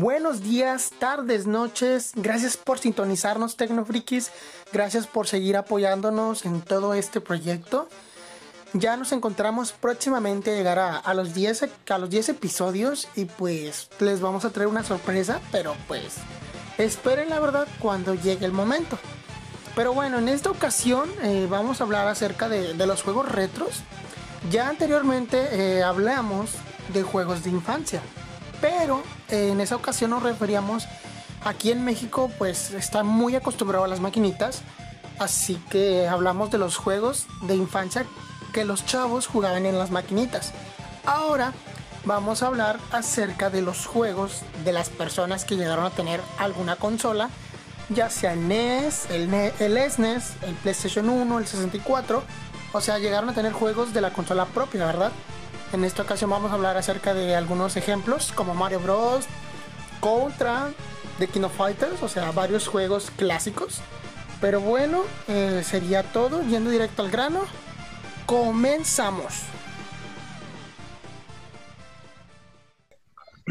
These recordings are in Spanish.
Buenos días, tardes, noches. Gracias por sintonizarnos, Tecnofrikis. Gracias por seguir apoyándonos en todo este proyecto. Ya nos encontramos próximamente a llegar a, los 10, a los 10 episodios y pues les vamos a traer una sorpresa, pero pues esperen la verdad cuando llegue el momento. Pero bueno, en esta ocasión eh, vamos a hablar acerca de, los juegos retros. Ya anteriormente eh, hablamos de juegos de infancia, pero eh, en esa ocasión nos referíamos aquí en México, pues está muy acostumbrado a las maquinitas, así que hablamos de los juegos de infancia que los chavos jugaban en las maquinitas. Ahora vamos a hablar acerca de los juegos de las personas que llegaron a tener alguna consola, ya sea el NES, el, el SNES, el PlayStation 1, el 64, o sea, llegaron a tener juegos de la consola propia, ¿verdad? En esta ocasión vamos a hablar acerca de algunos ejemplos como Mario Bros, Contra, The King of Fighters, o sea, varios juegos clásicos. Pero bueno, eh, sería todo, yendo directo al grano. Comenzamos.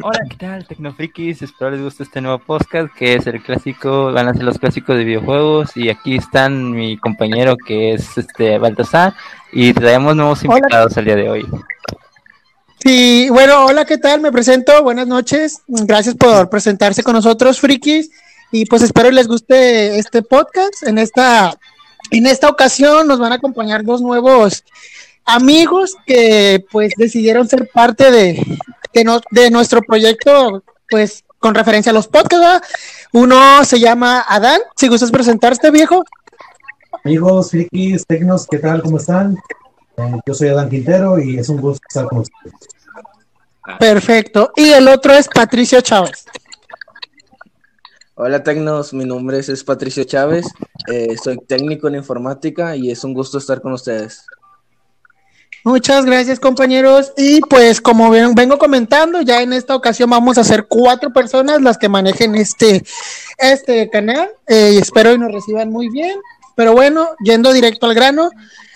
Hola, ¿qué tal, Tecnofrikis? Espero les guste este nuevo podcast que es el clásico, van a ser los clásicos de videojuegos y aquí están mi compañero que es este Baltasar y traemos nuevos invitados el día de hoy. Sí, bueno, hola, ¿qué tal? Me presento, buenas noches, gracias por presentarse con nosotros, frikis, y pues espero les guste este podcast. En esta, en esta ocasión nos van a acompañar dos nuevos amigos que pues decidieron ser parte de, de, nuestro proyecto, pues con referencia a los podcasts. Uno se llama Adán, si gustas presentarte, viejo. Amigos, frikis, tecnos, ¿qué tal? ¿Cómo están? Eh, yo soy Adán Quintero y es un gusto estar con ustedes. Perfecto. Y el otro es Patricio Chávez. Hola Tecnos, mi nombre es, Patricio Chávez, eh, soy técnico en informática y es un gusto estar con ustedes. Muchas gracias compañeros y pues como ven, vengo comentando, ya en esta ocasión vamos a ser cuatro personas las que manejen este, este canal eh, y espero y nos reciban muy bien, pero bueno, yendo directo al grano,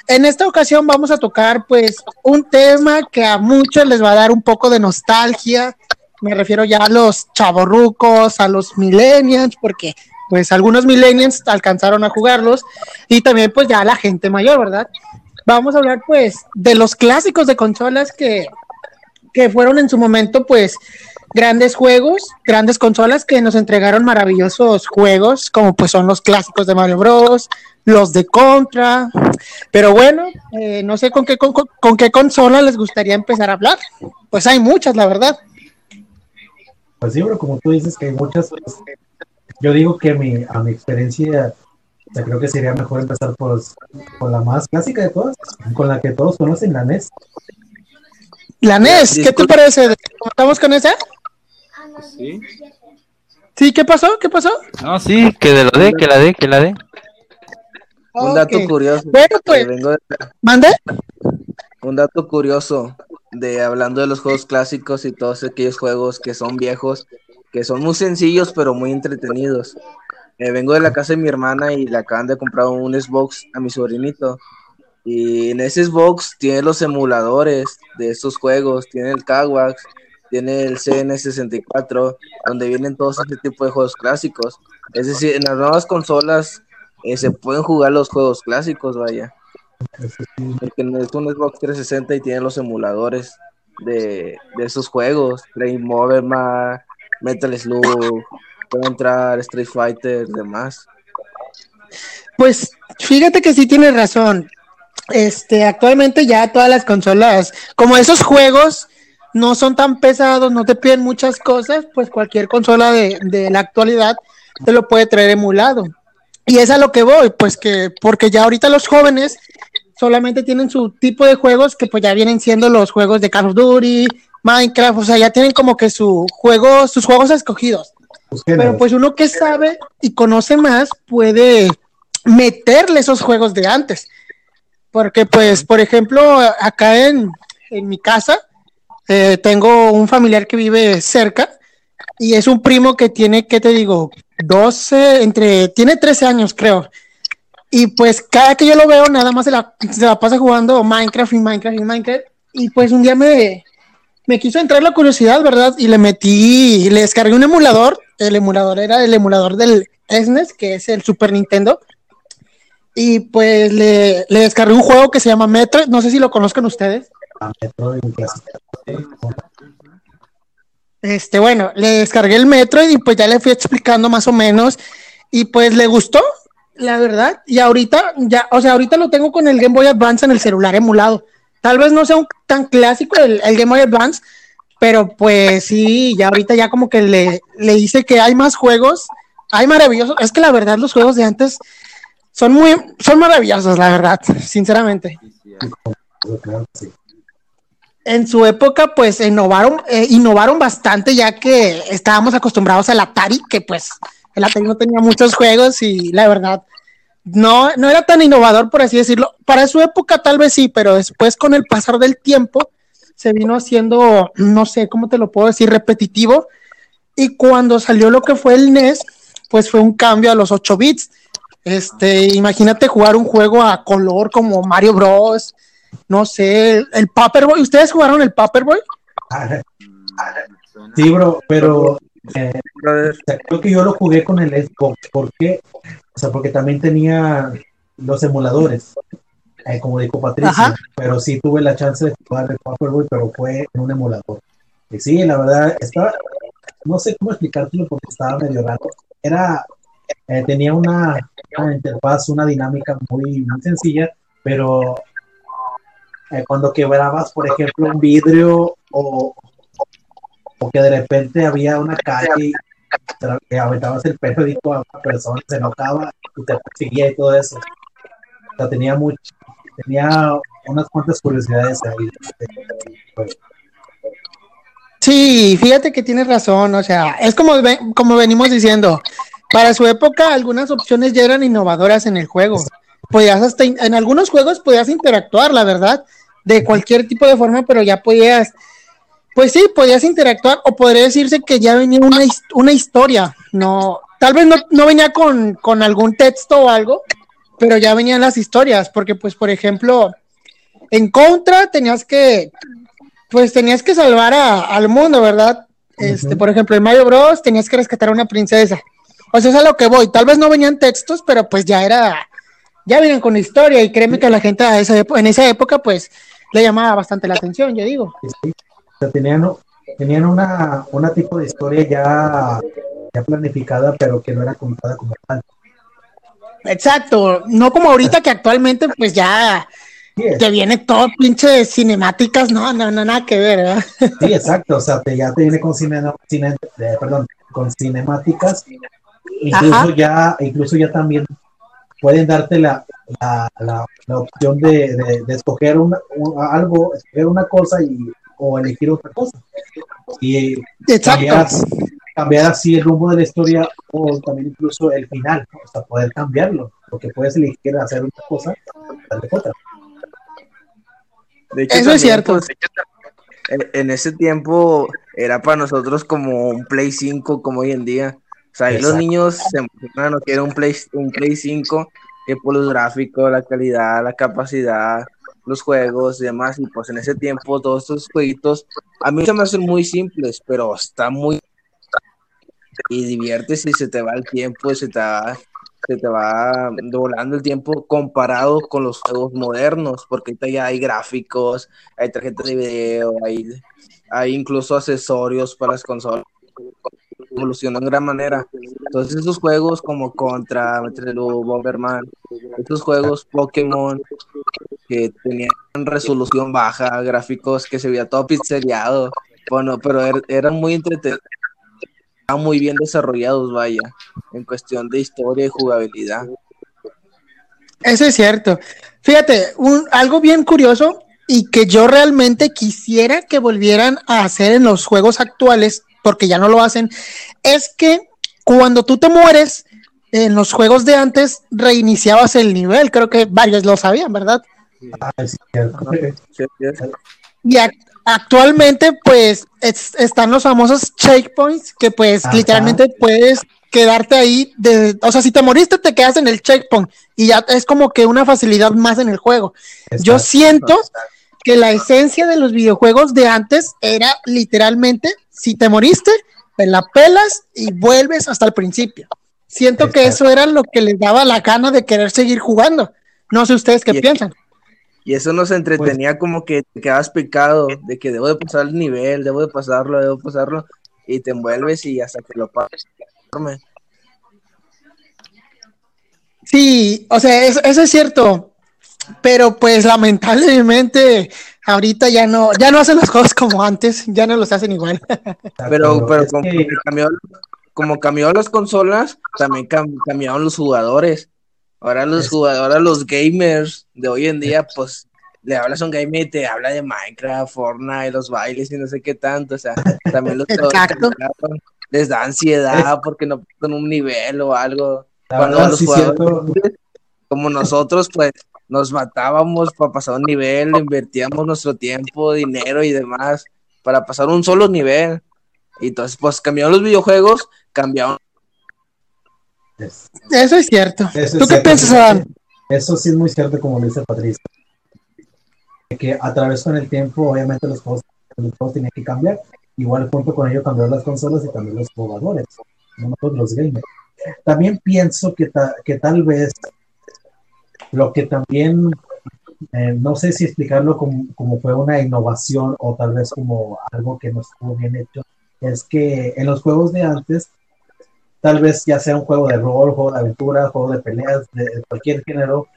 en esta ocasión vamos a tocar pues un tema que a muchos les va a dar un poco de nostalgia. Me refiero ya a los chavorrucos, a los millennials, porque pues algunos millennials alcanzaron a jugarlos y también pues ya la gente mayor, ¿verdad? Vamos a hablar pues de los clásicos de consolas que, que fueron en su momento pues grandes juegos, grandes consolas que nos entregaron maravillosos juegos, como pues son los clásicos de Mario Bros, los de Contra, pero bueno, eh, no sé con qué, con, qué consola les gustaría empezar a hablar. Pues hay muchas, la verdad. Pues sí, pero como tú dices que hay muchas, pues, yo digo que mi, a mi experiencia, creo que sería mejor empezar por, por la más clásica de todas, con la que todos conocen, la NES. La NES, ¿qué te parece? ¿Estamos con esa? Sí. Sí, ¿qué pasó? ¿Qué pasó? No, sí, que de lo de, que la de, que la de. Un dato curioso. Bueno, pues, ¿mande? Un dato curioso de hablando de los juegos clásicos y todos aquellos juegos que son viejos, que son muy sencillos pero muy entretenidos. Eh, vengo de la casa de mi hermana y le acaban de comprar un Xbox a mi sobrinito. Y en ese Xbox tiene los emuladores de estos juegos, tiene el Kawax, tiene el CN64, donde vienen todos ese tipo de juegos clásicos. Es decir, en las nuevas consolas eh, se pueden jugar los juegos clásicos, vaya. Porque es un Xbox 360 y tiene los emuladores de, esos juegos, Game Over, Metal Slug, Contra, Street Fighter, demás. Pues fíjate que sí tienes razón. Este, actualmente ya todas las consolas, como esos juegos no son tan pesados, no te piden muchas cosas, pues cualquier consola de, de la actualidad te lo puede traer emulado. Y es a lo que voy, pues que, porque ya ahorita los jóvenes solamente tienen su tipo de juegos que pues ya vienen siendo los juegos de Call of Duty, Minecraft, o sea, ya tienen como que su juego, sus juegos escogidos. Pero pues uno que sabe y conoce más puede meterle esos juegos de antes. Porque pues, por ejemplo, acá en, en mi casa, eh, tengo un familiar que vive cerca y es un primo que tiene, ¿qué te digo? 12, entre, tiene 13 años creo. Y pues cada que yo lo veo, nada más se la, se la pasa jugando Minecraft y Minecraft y Minecraft. Y pues un día me, me quiso entrar la curiosidad, ¿verdad? Y le metí, le descargué un emulador. El emulador era el emulador del SNES, que es el Super Nintendo. Y pues le, le descargué un juego que se llama Metroid. No sé si lo conozcan ustedes. Ah, Este, bueno, le descargué el Metroid y pues ya le fui explicando más o menos. Y pues le gustó, la verdad. Y ahorita, ya, o sea, ahorita lo tengo con el Game Boy Advance en el celular emulado. Tal vez no sea un, tan clásico el, Game Boy Advance, pero pues sí, ya ahorita ya como que le, le dice que hay más juegos, hay maravillosos. Es que la verdad los juegos de antes son muy, son maravillosos, la verdad, sinceramente. En su época, pues innovaron, eh, innovaron bastante, ya que estábamos acostumbrados al Atari, que pues el Atari no tenía muchos juegos y la verdad, no, no era tan innovador, por así decirlo. Para su época tal vez sí, pero después con el pasar del tiempo se vino haciendo, no sé cómo te lo puedo decir, repetitivo. Y cuando salió lo que fue el NES, pues fue un cambio a los 8 bits. Este, imagínate jugar un juego a color como Mario Bros. No sé, el Paperboy. ¿Ustedes jugaron el Paperboy? Sí, bro, pero eh, creo que yo lo jugué con el Xbox. ¿Por qué? O sea, porque también tenía los emuladores, eh, como dijo Patricia, pero sí tuve la chance de jugar el Paperboy, pero fue en un emulador. Y sí, la verdad, estaba, no sé cómo explicártelo porque estaba medio raro. Era, eh, tenía una, interfaz, una dinámica muy, muy sencilla, pero eh, cuando quebrabas, por ejemplo, un vidrio o, que de repente había una calle que aventabas el periódico a una persona, se enojaba y te perseguía y todo eso. O sea, tenía mucho, tenía unas cuantas curiosidades ahí. Pues. Sí, fíjate que tienes razón, o sea, es como, como venimos diciendo, para su época algunas opciones ya eran innovadoras en el juego. Podías hasta, en algunos juegos podías interactuar, la verdad, de cualquier tipo de forma, pero ya podías pues sí, podías interactuar o podría decirse que ya venía una, una historia, no, tal vez no, venía con, algún texto o algo, pero ya venían las historias, porque pues por ejemplo, en contra tenías que, pues tenías que salvar al mundo, ¿verdad? Este, por ejemplo, en Mario Bros tenías que rescatar a una princesa. O sea, es a lo que voy. Tal vez no venían textos, pero pues ya era, ya venían con historia y créeme que a la gente a esa en esa época pues le llamaba bastante la atención, yo digo tenían, tenían una, una tipo de historia ya, ya planificada, pero que no era contada como tal. Exacto, no como ahorita que actualmente pues ya te viene todo pinche cinemáticas, no, no, no, nada que ver, ¿verdad? Sí, exacto, o sea, te, ya te viene con cine, cine eh, perdón, con cinemáticas, incluso ya, incluso ya también pueden darte la, la, la, opción de, de, escoger una, algo, escoger una cosa y o elegir otra cosa. Y cambiar, cambiar, así el rumbo de la historia o también incluso el final, o sea, poder cambiarlo, porque puedes elegir hacer una cosa otra. Eso es cierto. Pues, en, ese tiempo era para nosotros como un Play 5 como hoy en día. O sea, ahí los niños se emocionan no quieren un Play, un Play 5 que por los gráficos, la calidad, la capacidad, los juegos y demás, y pues en ese tiempo todos estos jueguitos a mí se me hacen muy simples, pero está muy y diviertes y se te va el tiempo, y se te va, se te va volando el tiempo comparado con los juegos modernos, porque ahorita ya hay gráficos, hay tarjetas de video, hay, hay incluso accesorios para las consolas evolucionan en gran manera. Entonces esos juegos como Contra, Bomberman, estos juegos Pokémon que tenían resolución baja, gráficos que se veía todo pixelado, bueno, pero er, eran muy entretenidos, muy bien desarrollados, vaya, en cuestión de historia y jugabilidad. Eso es cierto. Fíjate, un, algo bien curioso y que yo realmente quisiera que volvieran a hacer en los juegos actuales porque ya no lo hacen, es que cuando tú te mueres, en los juegos de antes reiniciabas el nivel, creo que varios lo sabían, ¿verdad? Ah, y actualmente pues están los famosos checkpoints que pues literalmente puedes quedarte ahí, de, o sea, si te moriste te quedas en el checkpoint y ya es como que una facilidad más en el juego. Yo siento que la esencia de los videojuegos de antes era literalmente, si te moriste, te la pelas y vuelves hasta el principio. Siento que eso era lo que les daba la gana de querer seguir jugando. No sé ustedes qué piensan. Y eso nos entretenía pues como que te quedas picado de que debo de pasar el nivel, debo de pasarlo, debo pasarlo, y te envuelves y hasta que lo pases. Sí, o sea, eso, es cierto, pero pues lamentablemente ahorita ya no, ya no hacen las cosas como antes, ya no los hacen igual. pero, pero como, cambió, como cambió las consolas, también cambiaron los jugadores. Ahora los jugadores, los gamers de hoy en día, pues le hablas a un gamer y te habla de Minecraft, Fortnite, los bailes y no sé qué tanto. O sea, también los les da ansiedad porque no en un nivel o algo. Cuando los jugadores, como nosotros, pues nos matábamos para pasar un nivel, invertíamos nuestro tiempo, dinero y demás para pasar un solo nivel. Y entonces, pues cambiaron los videojuegos, cambiaron eso es cierto. ¿Tú qué piensas, Adam? Eso sí es muy cierto, como lo dice Patricia. Que a través con el tiempo, obviamente, los juegos, los juegos tienen que cambiar. Igual, junto con ello, cambiaron las consolas y también los jugadores, no los gamers. También pienso que, que tal vez lo que también, eh, no sé si explicarlo como, como fue una innovación o tal vez como algo que no estuvo bien hecho, es que en los juegos de antes tal vez ya sea un juego de rol, juego de aventura, juego de peleas, de cualquier género,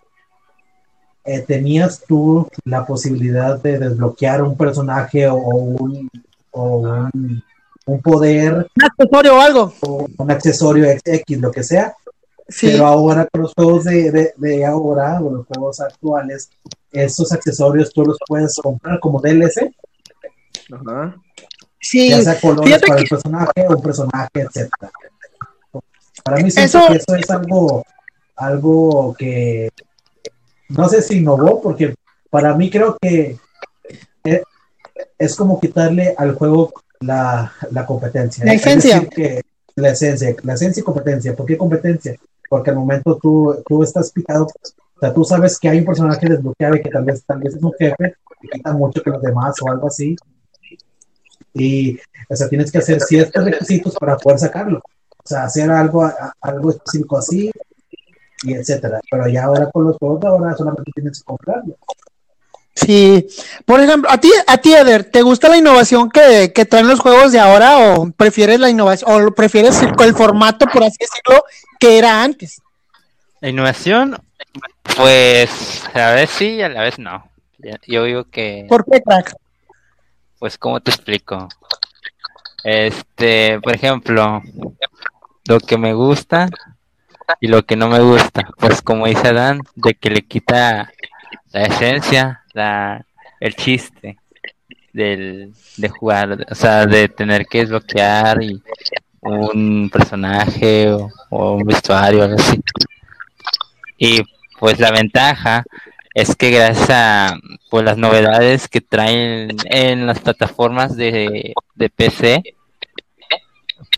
eh, tenías tú la posibilidad de desbloquear un personaje o un, un, poder. Un accesorio o algo. O un accesorio X, lo que sea. Pero ahora con los juegos de, de, ahora, o los juegos actuales, esos accesorios tú los puedes comprar como DLC. Ajá. Sí. Ya sea colores para el personaje o un personaje, etcétera. Para mí eso, que eso es algo, algo que no sé si innovó, porque para mí creo que es como quitarle al juego la, competencia. La esencia. la esencia, la esencia y competencia. ¿Por qué competencia? Porque al momento tú, tú estás picado, o sea, tú sabes que hay un personaje desbloqueable que tal vez, tal vez es un jefe, que quita mucho que los demás o algo así. Y, o sea, tienes que hacer ciertos requisitos para poder sacarlo. O sea, hacer algo, algo específico así, y etcétera. Pero ya ahora con los juegos de ahora solamente tienes que comprarlo. Sí, por ejemplo, a ti, a ti, Eder, ¿te gusta la innovación que, que traen los juegos de ahora o prefieres la innovación o prefieres el, el, formato, por así decirlo, que era antes? La innovación, pues a la vez sí, a la vez no. Yo digo que. ¿Por qué, crack? Pues, ¿cómo te explico? Este, por ejemplo, lo que me gusta y lo que no me gusta. Pues como dice Adán, de que le quita la esencia, la, el chiste del, de jugar, o sea, de tener que desbloquear y un personaje o, un vestuario, algo así. Y pues la ventaja es que gracias a pues, las novedades que traen en las plataformas de, de PC,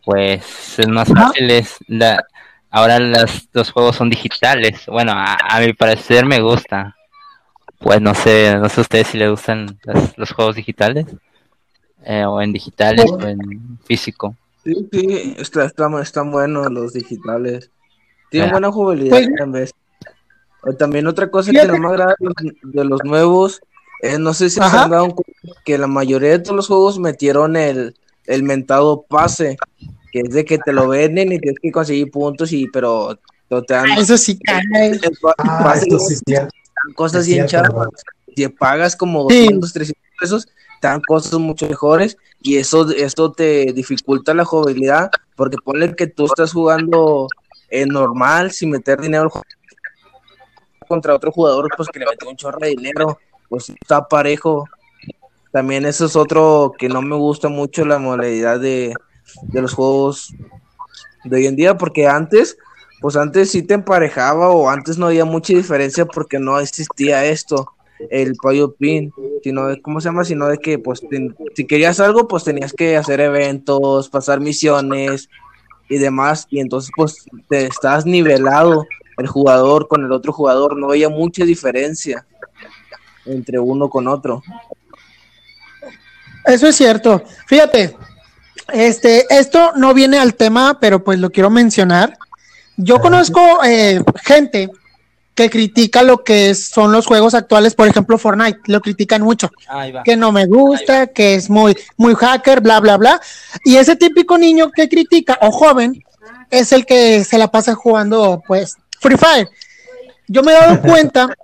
pues es más fácil. Es la, ahora los juegos son digitales. Bueno, a, mi parecer me gusta. Pues no sé, no sé a ustedes si les gustan los, juegos digitales. Eh, o en digitales o en físico. Sí, sí, está, están buenos los digitales. Tienen buena jugabilidad pues, También otra cosa que no me agrada de los, nuevos, es, no sé si se han dado cuenta que la mayoría de todos los juegos metieron el, el mentado pase, que es de que te lo venden y tienes que conseguir puntos y pero te dan eso sí cae. Ah, sí cosas bien chavas. Si pagas como 200, 300 pesos, te dan cosas mucho mejores y eso esto te dificulta la jugabilidad porque ponle que tú estás jugando en normal sin meter dinero contra otro jugador pues que le mete un chorro de dinero pues está parejo también eso es otro que no me gusta mucho la modalidad de, los juegos de hoy en día, porque antes, pues antes sí te emparejaba o antes no había mucha diferencia porque no existía esto, el pollo pin, sino de, ¿cómo se llama? Sino de que, pues, si querías algo, pues tenías que hacer eventos, pasar misiones y demás, y entonces, pues, te estás nivelado el jugador con el otro jugador, no había mucha diferencia. entre uno con otro. Eso es cierto. Fíjate, este, esto no viene al tema, pero pues lo quiero mencionar. Yo conozco eh, gente que critica lo que son los juegos actuales, por ejemplo Fortnite, lo critican mucho, que no me gusta, que es muy, muy hacker, bla, bla, bla. Y ese típico niño que critica, o joven, es el que se la pasa jugando, pues, Free Fire. Yo me he dado cuenta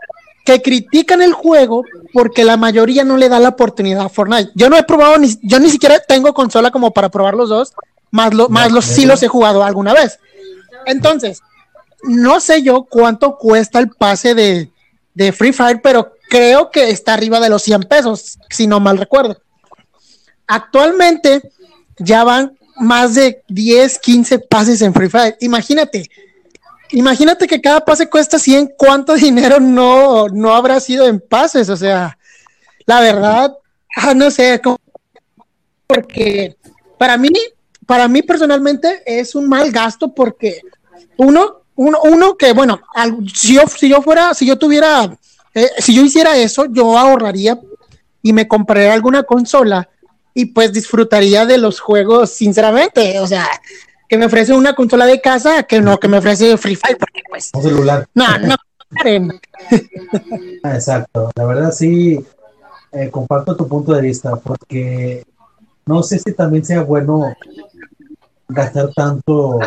que critican el juego porque la mayoría no le da la oportunidad a Fortnite. Yo no he probado, ni, yo ni siquiera tengo consola como para probar los dos, más, lo, más los sí los he jugado alguna vez. Entonces, no sé yo cuánto cuesta el pase de, Free Fire, pero creo que está arriba de los 100 pesos, si no mal recuerdo. Actualmente ya van más de 10, 15 pases en Free Fire. Imagínate, imagínate que cada pase cuesta 100, ¿cuánto dinero no, no habrá sido en pases? O sea, la verdad, ah, no sé, porque para mí, para mí personalmente es un mal gasto porque uno, uno, uno que, bueno, si, yo, si yo fuera, si yo tuviera, eh, si yo hiciera eso, yo ahorraría y me compraría alguna consola y pues disfrutaría de los juegos, sinceramente, o sea, que me ofrece una consola de casa que no que me ofrece Free Fire, porque pues... Un celular. No, no. Ah, exacto, la verdad sí, eh, comparto tu punto de vista, porque no sé si también sea bueno gastar tanto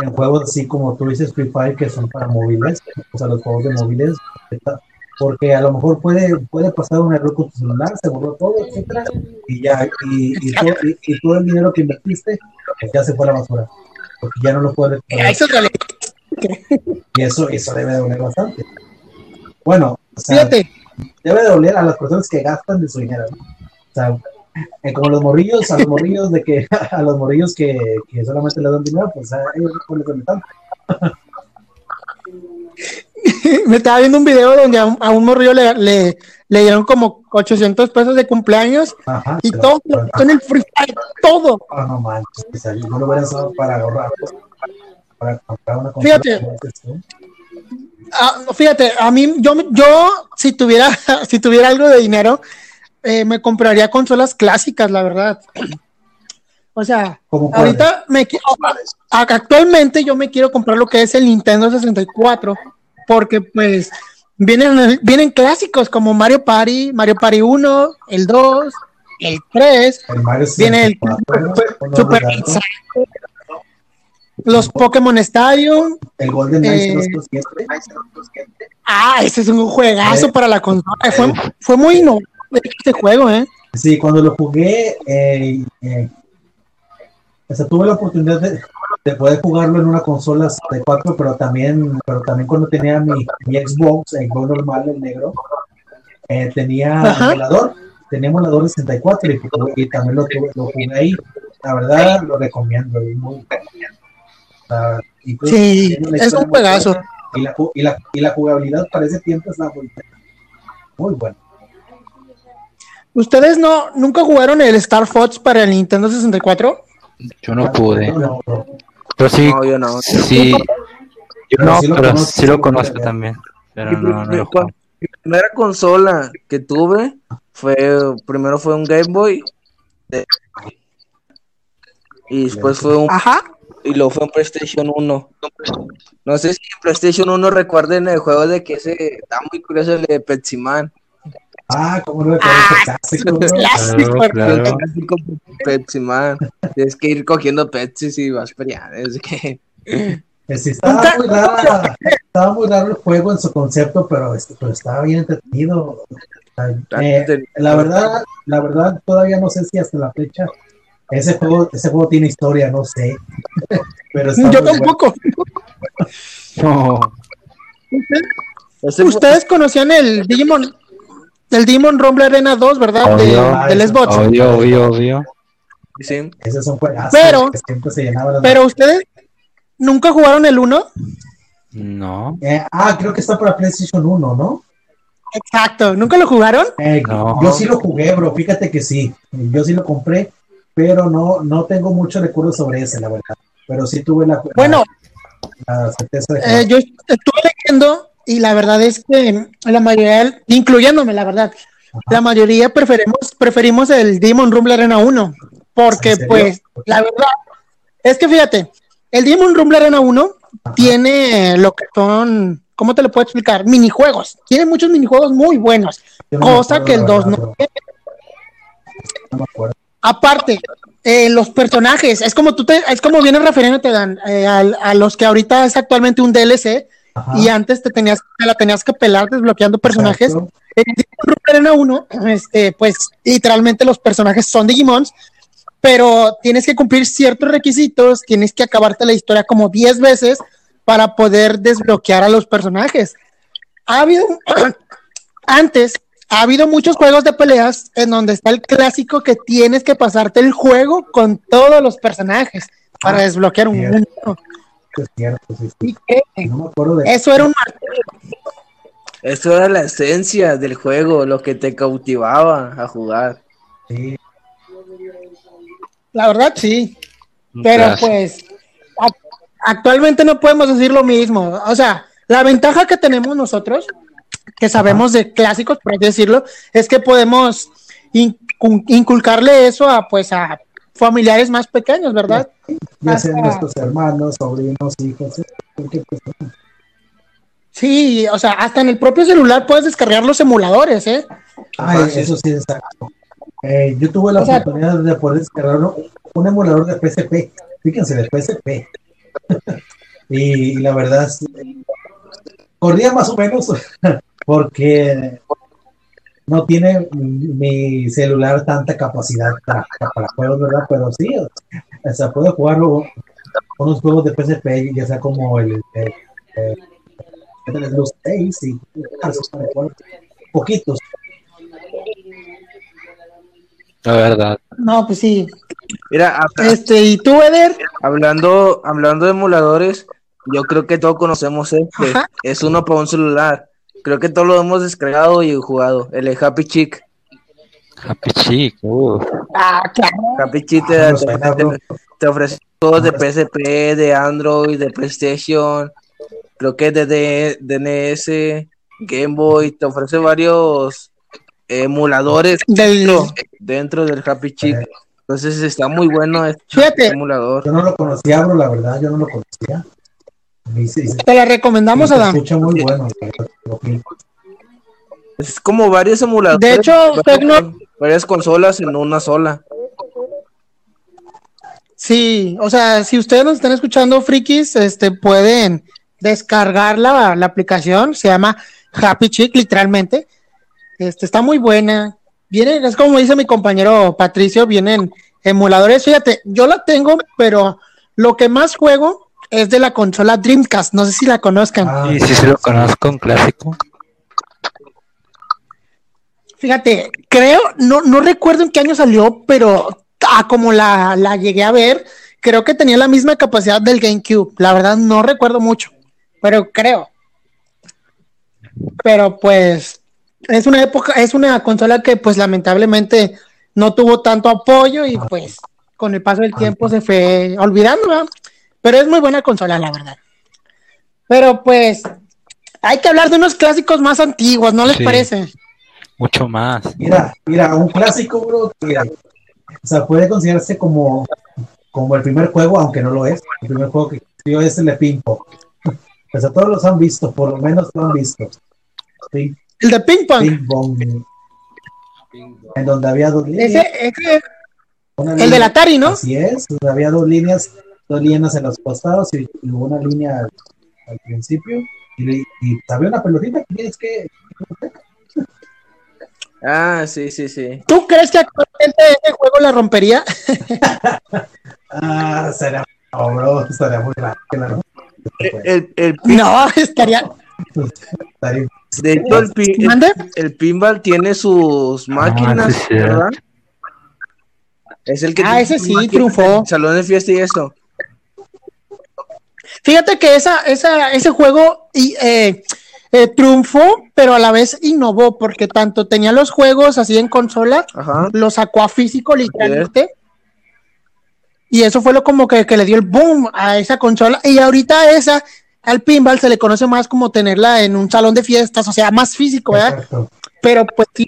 en juegos así como tú dices Free Fire que son para móviles, o sea, los juegos de móviles, porque a lo mejor puede, puede pasar un error con tu celular, se borró todo, etcétera, y ya, y, y, todo, y, todo, el dinero que invertiste pues ya se fue a la basura, porque ya no lo puedes Y eso, eso debe de doler bastante. Bueno, o sea, debe de doler a las personas que gastan de su dinero, ¿no? O sea, eh, como los morrillos, a los morrillos de que, a los morrillos que, que solamente le dan dinero, pues a ellos no les tanto. me estaba viendo un video donde a un, morrillo le, le, le, dieron como 800 pesos de cumpleaños y todo en el Free Fire, todo. Ah, no manches, no lo hubieran usado para ahorrar, para comprar una Fíjate. Ah, fíjate, a mí, yo, yo si tuviera, si tuviera algo de dinero, eh, me compraría consolas clásicas, la verdad. O sea, ahorita me actualmente yo me quiero comprar lo que es el Nintendo 64 porque pues vienen vienen clásicos como Mario Party, Mario Party 1, el 2, el 3, viene el Super, los Pokémon Stadium, el Golden eh, Ah, ese es un juegazo eh, para la consola. Fue, fue muy innovador este juego, ¿eh? Sí, cuando lo jugué, eh, eh, o sea, tuve la oportunidad de, de, poder jugarlo en una consola de 4, pero también, pero también cuando tenía mi, mi Xbox, el Xbox normal, el negro, eh, tenía emulador, tenía emulador de 64 y, y también lo, lo, jugué ahí. La verdad, lo recomiendo. Muy, uh, sí, es un juegazo. Y la, y, la, y la jugabilidad para ese tiempo está muy, muy buena. ¿Ustedes no nunca jugaron el Star Fox para el Nintendo 64? Yo no pude. Pero sí, no, yo no. Sí, yo no, pero sí lo conozco también. Pero no, no lo Mi primera consola que tuve fue, primero fue un Game Boy y después fue un Ajá. y luego fue un PlayStation 1. No sé si en PlayStation 1 recuerden el juego de que ese está muy curioso el de Pepsi Man. Ah, ¿cómo no me parece clásico? Clásico, Pepsi, man. Tienes que ir cogiendo Pepsi y vas peleando. Es que... Sí, estaba muy raro, estaba muy raro el juego en su concepto, pero, este, pero estaba bien entretenido. Eh, la verdad, la verdad, todavía no sé si hasta la fecha ese juego, ese juego tiene historia, no sé. pero Yo tampoco. no. ¿Ustedes conocían el Digimon el Demon Rumble Arena 2, ¿verdad? Obvio, de, del Xbox. Obvio, obvio, obvio. Sí. Esos son juegazos. Pero, pero ustedes nunca jugaron el 1? No. Eh, ah, creo que está para PlayStation 1, ¿no? Exacto. ¿Nunca lo jugaron? Eh, no. Yo sí lo jugué, bro. Fíjate que sí. Yo sí lo compré, pero no, no tengo mucho recuerdo sobre ese, la verdad. Pero sí tuve la. Bueno, la certeza de eh, yo estuve leyendo y la verdad es que la mayoría, incluyéndome, la verdad, la mayoría preferimos, preferimos el Demon Rumble Arena 1, porque pues, la verdad, es que fíjate, el Demon Rumble Arena 1 tiene lo que son, ¿cómo te lo puedo explicar? Minijuegos, tiene muchos minijuegos muy buenos, cosa que el 2 no tiene. Aparte, eh, los personajes, es como tú te, es como vienes refiriéndote Dan, eh, a, los que ahorita es actualmente un DLC y antes te tenías, te la tenías que pelar desbloqueando personajes. En 1, este, pues literalmente los personajes son Digimons, pero tienes que cumplir ciertos requisitos, tienes que acabarte la historia como 10 veces para poder desbloquear a los personajes. Ha habido antes ha habido muchos juegos de peleas en donde está el clásico que tienes que pasarte el juego con todos los personajes para ah, desbloquear un mundo. Es cierto, sí, Eso era un Eso era la esencia del juego, lo que te cautivaba a jugar. Sí. La verdad, sí. Pero pues, actualmente no podemos decir lo mismo. O sea, la ventaja que tenemos nosotros que sabemos de clásicos, por así decirlo, es que podemos inculcarle eso a pues a familiares más pequeños, ¿verdad? Ya sean nuestros hermanos, sobrinos, hijos, Sí, o sea, hasta en el propio celular puedes descargar los emuladores, ¿eh? Ah, eso sí, exacto. Eh, yo tuve la oportunidad de poder descargar un, emulador de PSP, fíjense, de PSP. y, la verdad, corría más o menos porque no tiene mi celular tanta capacidad para, juegos, ¿verdad? Pero sí, o sea, puedo jugar unos juegos de PSP, ya sea como el, los 6 y poquitos. La verdad. No, pues sí. Mira, este, ¿y tú, Eder? Hablando, hablando de emuladores, yo creo que todos conocemos este. Es uno para un celular. Creo que todos lo hemos descargado y jugado. El Happy Chick. Happy Chick, uh. Ah, claro. Happy Chick te, te, ofrece juegos de PSP, de Android, de PlayStation. Creo que de, DNS, Game Boy. Te ofrece varios emuladores dentro, dentro del Happy Chick. Entonces está muy bueno este emulador. Yo no lo conocía, bro, la verdad, yo no lo conocía. Te la recomendamos, Adam. muy bueno. Es como varios emuladores. De hecho, varias consolas en una sola. Sí, o sea, si ustedes nos están escuchando, frikis, este, pueden descargar la, aplicación, se llama Happy Chick, literalmente. Este, está muy buena. Viene, es como dice mi compañero Patricio, vienen emuladores. Fíjate, yo la tengo, pero lo que más juego es de la consola Dreamcast, no sé si la conozcan. Ah, sí, sí, sí lo conozco, un clásico. Fíjate, creo, no, no recuerdo en qué año salió, pero ah, como la, la llegué a ver, creo que tenía la misma capacidad del GameCube. La verdad no recuerdo mucho, pero creo. Pero pues es una época, es una consola que pues lamentablemente no tuvo tanto apoyo y pues con el paso del tiempo se fue olvidando, ¿verdad? Pero es muy buena consola, la verdad. Pero pues hay que hablar de unos clásicos más antiguos, ¿no les parece? Mucho más. Mira, mira, un clásico, bro, que o sea, puede considerarse como, como el primer juego, aunque no lo es. El primer juego que yo es el de ping pong. O sea, todos los han visto, por lo menos lo han visto. ¿sí? El de ping pong. Ping pong. En donde había dos líneas. Ese, ese, el del Atari, ¿no? Así es, donde había dos líneas dos líneas en los costados y, una línea al, principio. Y, y había una pelotita que tienes que. Ah, sí, sí, sí. ¿Tú crees que actualmente este juego la rompería? ah, será, oh, bro, estaría muy raro el, el, no, estaría. De hecho, el, el, pinball tiene sus máquinas, ah, ¿verdad? Es el que. Ah, ese sí, triunfó. Salón de fiesta y eso. Fíjate que esa, esa, ese juego eh, eh, triunfó, pero a la vez innovó, porque tanto tenía los juegos así en consola, los sacó a físico literalmente. Y eso fue lo como que, le dio el boom a esa consola. Y ahorita esa al pinball se le conoce más como tenerla en un salón de fiestas, o sea, más físico, ¿verdad? Exacto. Pero pues sí,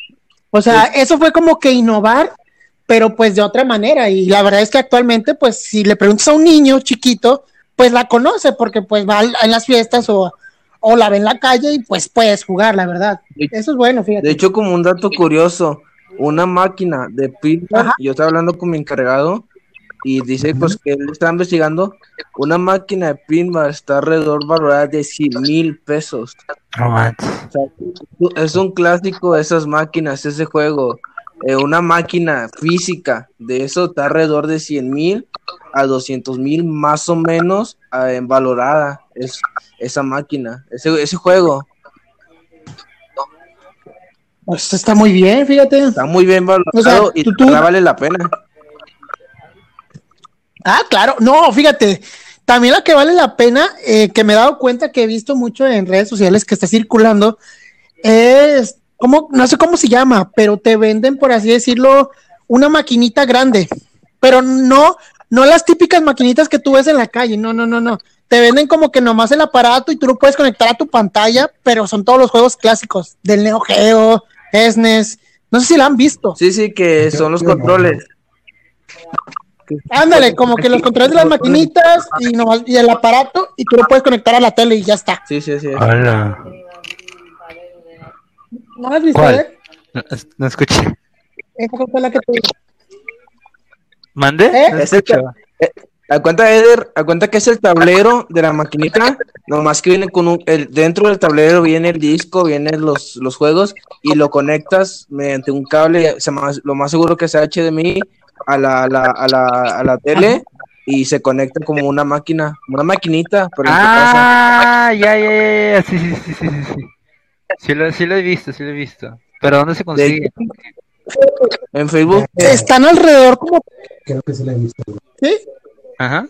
o sea, eso fue como que innovar, pero pues de otra manera. Y la verdad es que actualmente, pues si le preguntas a un niño chiquito, pues la conoce porque pues va en las fiestas o, o la ve en la calle y pues puedes jugar, la verdad. Eso es bueno, fíjate. De hecho, como un dato curioso, una máquina de pinball, Ajá. yo estaba hablando con mi encargado y dice pues que él está investigando, una máquina de pinball está alrededor valorada de 100 mil pesos. O sea, es un clásico de esas máquinas, ese juego. Eh, una máquina física de eso está alrededor de 100 mil a 200 mil más o menos ah, valorada es esa máquina, ese, ese juego. Pues está muy bien, fíjate. Está muy bien valorado O sea, y tú- tú- vale la pena. Ah, claro. No, fíjate. También lo que vale la pena, eh, que me he dado cuenta que he visto mucho en redes sociales que está circulando, es, ¿cómo? no sé cómo se llama, pero te venden, por así decirlo, una maquinita grande. Pero no, no las típicas maquinitas que tú ves en la calle, no, no, no, no. Te venden como que nomás el aparato y tú lo puedes conectar a tu pantalla, pero son todos los juegos clásicos del Neo Geo, SNES. No sé si la han visto. Sí, sí, que son los controles. Ándale, como que los controles de las maquinitas y, nomás- y el aparato y tú lo puedes conectar a la tele y ya está. Sí, sí, sí. Hola. ¿No has visto? ¿Cuál? eh? No, no escuché. Esa fue la que te. ¿Mande? ¿Eh? No Es el escuchaba. A cuenta, Eder, a cuenta que es el tablero de la maquinita, nomás que viene con un, el, dentro del tablero viene el disco, vienen los, los juegos y lo conectas mediante un cable, se más- lo más seguro que sea HDMI a la, a la, a la, a la tele y se conecta como una máquina, una maquinita, pero en tu casa. Ah, ya, ya, ya, ya, sí, sí, sí, sí, sí, sí. Sí lo, sí lo he visto, sí lo he visto. ¿Pero dónde se consigue? En Facebook, Están alrededor como, Creo que sí la he visto. ¿sí? Ajá.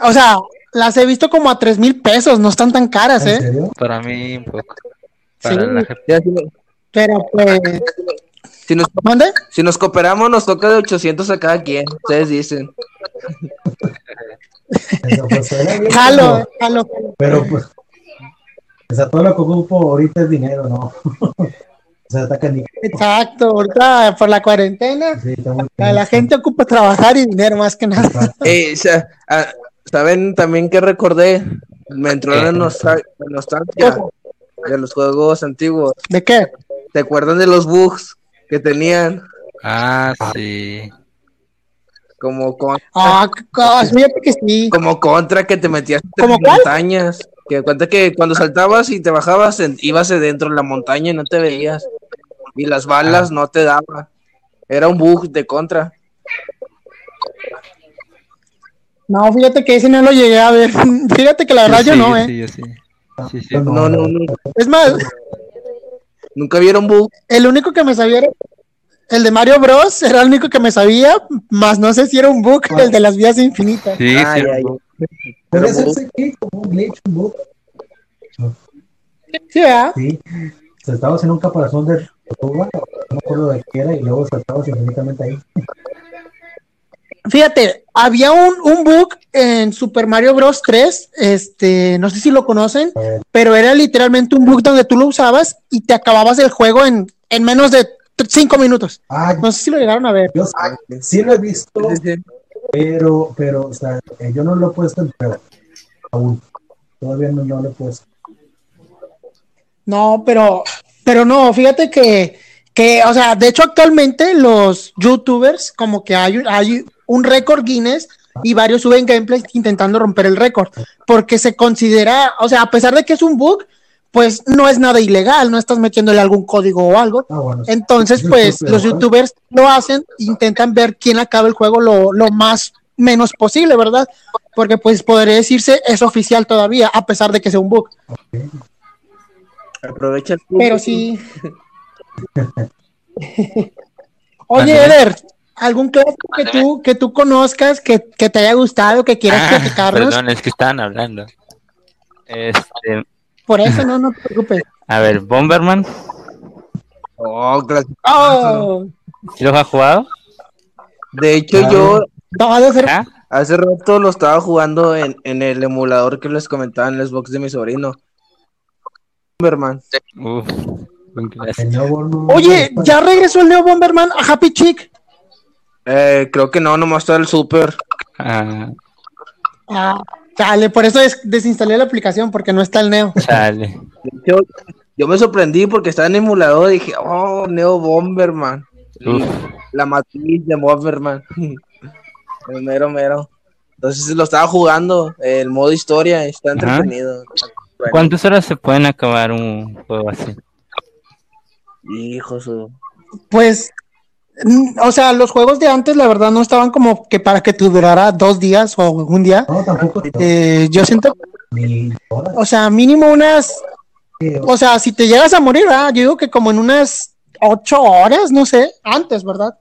O sea, las he visto como a tres mil pesos, no están tan caras, ¿En ¿eh? serio? Para mí un poco. Sí. Para la si, Pero pues, si nos, ¿mande? si nos cooperamos nos toca de 800 a cada quien, ustedes dicen. Jalo, jalo. Pero pues, o sea, todo lo que ocupo ahorita es dinero, ¿no? o sea, está canijo. Exacto, ahorita por la cuarentena, Sí, está muy la, gente ocupa trabajar y dinero más que nada. Eh, sa- ¿Saben también que recordé? Me entró la nostal- nostalgia de los juegos antiguos. ¿De qué? ¿Te acuerdan de los bugs que tenían? Ah, sí. Como, con, Ah, fíjate que sí. como contra que te metías entre ¿Cómo cuál? montañas. Que cuenta que cuando saltabas y te bajabas, en- ibas dentro de la montaña y no te veías. Y las balas no te daban. Era un bug de contra. No, fíjate que ese no lo llegué a ver. Fíjate que la verdad yo sí, no, ¿eh? sí, yo sí. Sí, sí. Yo No, no, no. Es más, Nunca vieron bug. el único que me sabía era el de Mario Bros. Era el único que me sabía, más no sé si era un bug, el de las vías infinitas. Sí, Ay, sí. ay, Puede Pero hacerse aquí como un glitch, un bug. Sí, ¿verdad? Sí. Estabas en un caparazón de tortuga, no me acuerdo de qué era, y luego saltabas infinitamente ahí. Fíjate, había un, un bug en Super Mario Bros. 3, este, no sé si lo conocen, pero era literalmente un bug donde tú lo usabas y te acababas el juego en, en menos de 5 minutos. No sé si lo llegaron a ver. yo sí lo he visto, Sí, sí. pero, pero, o sea, eh, yo no lo he puesto en prueba. Aún. Todavía no, no lo he puesto. No, pero, pero no, fíjate que, que, o sea, de hecho actualmente los youtubers, como que hay, hay un récord Guinness y varios suben gameplays intentando romper el récord, porque se considera, o sea, a pesar de que es un bug, pues no es nada ilegal, no estás metiéndole algún código o algo. Ah, bueno. Entonces, pues los sí. youtubers lo hacen, intentan ver quién acaba el juego lo, lo más menos posible, ¿verdad? Porque pues podría decirse es oficial todavía, a pesar de que sea un bug. Aprovecha el Pero sí. Oye. Eder, ¿algún clásico que tú, que tú conozcas, que, que te haya gustado, que quieras Ah, platicarnos? perdón, es que estaban hablando. Este, Por eso no, no te preocupes. a ver, Bomberman, Oh, clásico. Oh, ¿sí lo has jugado? De hecho, Claro. yo no, ha de ser, ¿Ah? Hace rato lo estaba jugando en, en el emulador que les comentaba en el Xbox de mi sobrino. Bomberman. Uf, Oye, ya regresó el Neo Bomberman a Happy Chick. Eh, creo que no, nomás está el Super. Ah, Ah, dale, por eso des- desinstalé la aplicación porque no está el Neo. sale. De hecho, yo me sorprendí porque estaba en emulador y dije, oh, Neo Bomberman. Uf. La matriz de Bomberman. el mero mero. Entonces lo estaba jugando, el modo historia, está entretenido. Bueno, ¿Cuántas horas se pueden acabar un juego así? hijo su- Pues, o sea, los juegos de antes, la verdad, no estaban como que para que te durara dos días o un día. No, tampoco. Eh, yo siento, o sea, mínimo unas, o sea, si te llegas a morir, ah, yo digo que como en unas ocho horas, no sé, antes, ¿verdad?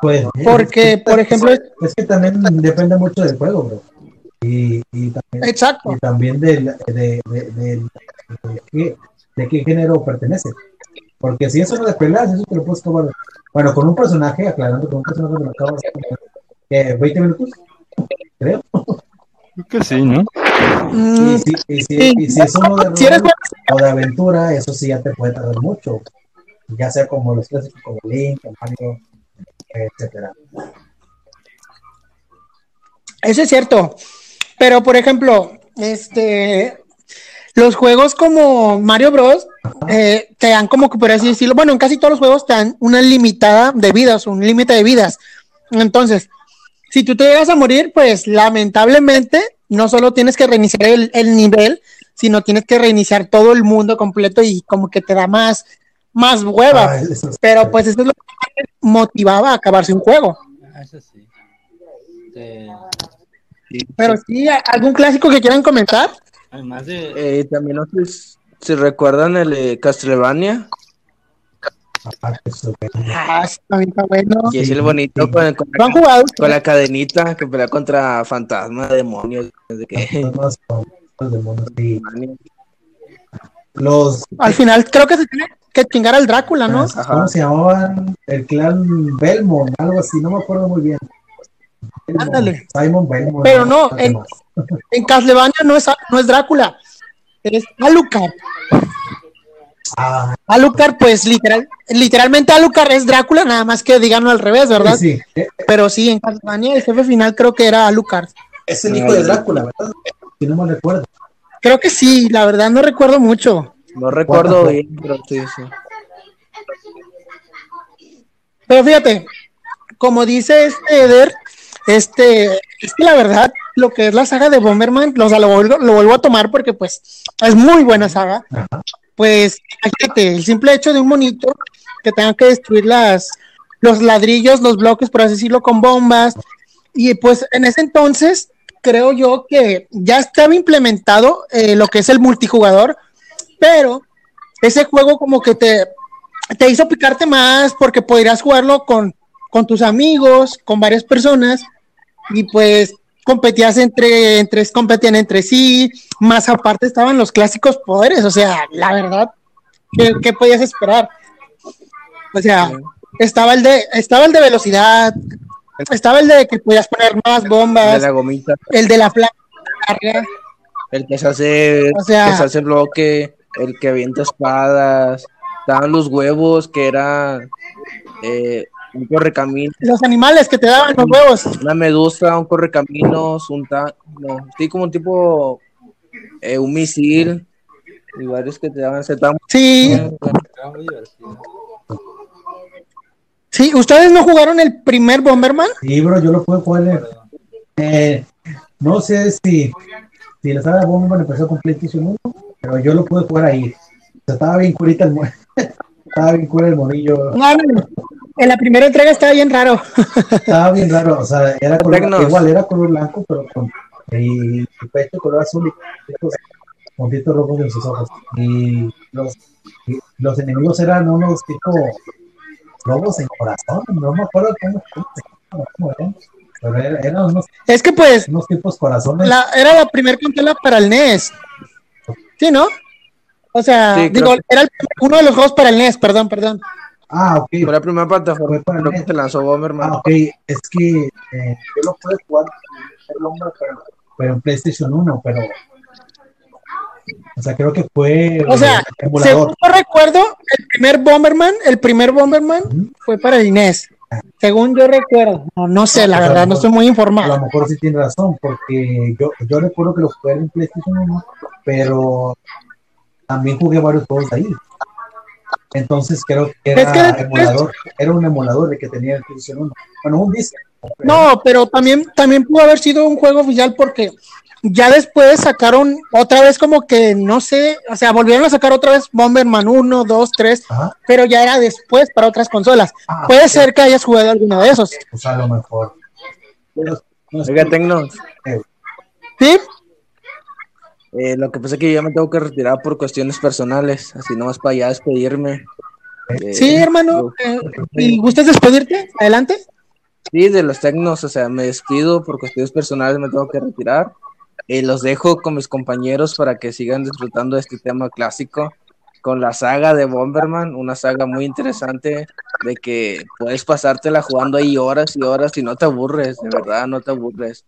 pues, Porque, es que- por ejemplo, Es que también depende mucho del juego, bro. Y, y también, exacto. y también del, de, de, de- de qué, de qué género pertenece. Porque si es uno de peleas, eso te lo puedes acabar. Bueno, con un personaje, aclarando con un personaje me lo acabas eh, 20 minutos, creo. Creo que sí, ¿no? Mm, Y si, y si, y si es uno de rol o de aventura, eso sí ya te puede tardar mucho. Ya sea como los clásicos como Link, el Mario, etcétera. Eso es cierto. Pero, por ejemplo, este, los juegos como Mario Bros. eh, te dan como que por así decirlo, bueno, en casi todos los juegos te dan una limitada de vidas, un límite de vidas. Entonces, si tú te llegas a morir, pues lamentablemente no solo tienes que reiniciar el, el nivel, sino tienes que reiniciar todo el mundo completo y como que te da más, más hueva. Ah, eso Pero pues eso es lo que motivaba a acabarse un juego. Eso sí. Pero sí, ¿algún clásico que quieran comentar? Además de... Eh, también no sé si- si recuerdan el eh, Castlevania, ah. Ah, está bueno. que es el bonito sí. con, con ¿Lo han la, jugado? con la cadenita que pelea contra fantasmas, demonios. de que- Fantasmas con los Al final creo que se tiene que chingar al Drácula, ¿no? Ajá. ¿cómo se llamaban? El clan Belmont, algo así, no me acuerdo muy bien. Ándale. Simon Belmont. Pero no, en-. En Castlevania no es, no es Drácula, es Alucard. Ah, Alucard, pues literal, literalmente Alucard es Drácula, nada más que díganlo al revés, ¿verdad? sí, sí. Pero sí, en Castlevania el jefe final creo que era Alucard. Es el hijo de Drácula, ¿verdad? Si no me recuerdo. Creo que sí, la verdad no recuerdo mucho. No recuerdo bien, pero sí, sí. Pero fíjate, como dice este Eder, este, es que la verdad, lo que es la saga de Bomberman, o sea, lo vuelvo, lo vuelvo a tomar porque pues es muy buena saga. Ajá. Pues, el simple hecho de un monito que tenga que destruir las, los ladrillos, los bloques, por así decirlo, con bombas. Y pues en ese entonces, creo yo que ya estaba implementado eh, lo que es el multijugador, pero ese juego como que te, te hizo picarte más porque podrías jugarlo con, con tus amigos, con varias personas, y pues competías entre, entre, competían entre sí, más aparte estaban los clásicos poderes, o sea, la verdad, ¿qué, qué podías esperar? O sea, estaba el de, estaba el de velocidad, estaba el de que podías poner más De bombas, la gomita, el de la placa larga, el que se hace, O sea- que se hace bloque, el que avienta espadas, estaban los huevos que era eh, un correcamino, los animales que te daban los huevos. una medusa, un correcaminos, un ta no, sí como un tipo eh, un misil y varios que te daban se estaban Sí, sí, ¿ustedes no jugaron el primer Bomberman? Sí, bro, yo lo puedo jugar. Eh, no sé si, si la saga de Bomberman empezó con PlayStation 1, pero yo lo pude jugar ahí. O sea, estaba bien curita el Estaba bien cura el monillo. No, no, no. En la primera entrega estaba bien raro. Estaba bien raro. O sea, era color, igual era color blanco, pero con y su pecho color azul y estos puntitos rojos en sus ojos. Y los, y los enemigos eran unos tipo lobos en corazón. No me acuerdo cómo, cómo, eran. Pero era- eran unos, Es que pues unos tipos corazones. la, era la primera consola para el NES. Sí, ¿no? O sea, Sí, digo, que- era el- uno de los juegos para el NES, perdón, perdón. Ah, ok. Fue la primera plataforma Fue para creo que se lanzó Bomberman. Ah, ok. Es que eh, yo lo puedo jugar en el hombre, pero, pero en PlayStation 1, pero. O sea, creo que fue O sea. Según yo recuerdo, el primer Bomberman, el primer Bomberman fue para el NES. Según yo recuerdo. No, no sé, la verdad, no no- estoy muy A lo informado. mejor sí tiene razón, porque yo, yo recuerdo que lo jugué en PlayStation 1, pero también jugué varios juegos ahí. Entonces creo que era Es que emulador, era un emulador de que tenía el PlayStation 1. Bueno, un disco. No, pero también, también pudo haber sido un juego oficial porque ya después sacaron otra vez como que, no sé, o sea, volvieron a sacar otra vez Bomberman 1, 2, 3, Ajá. pero ya era después para otras consolas. Ah, Puede ser que hayas jugado alguno de esos. Pues a lo mejor. Pero, no Oiga, Tecnos, ¿Sí? Eh, lo que pasa es que yo ya me tengo que retirar por cuestiones personales, así nomás para allá despedirme. Eh, Sí, hermano. eh, ¿Y gustas despedirte? Adelante. Sí, de los Tecnos, o sea, me despido por cuestiones personales, me tengo que retirar. Eh, los dejo con mis compañeros para que sigan disfrutando de este tema clásico con la saga de Bomberman, una saga muy interesante de que puedes pasártela jugando ahí horas y horas y no te aburres, de verdad, no te aburres.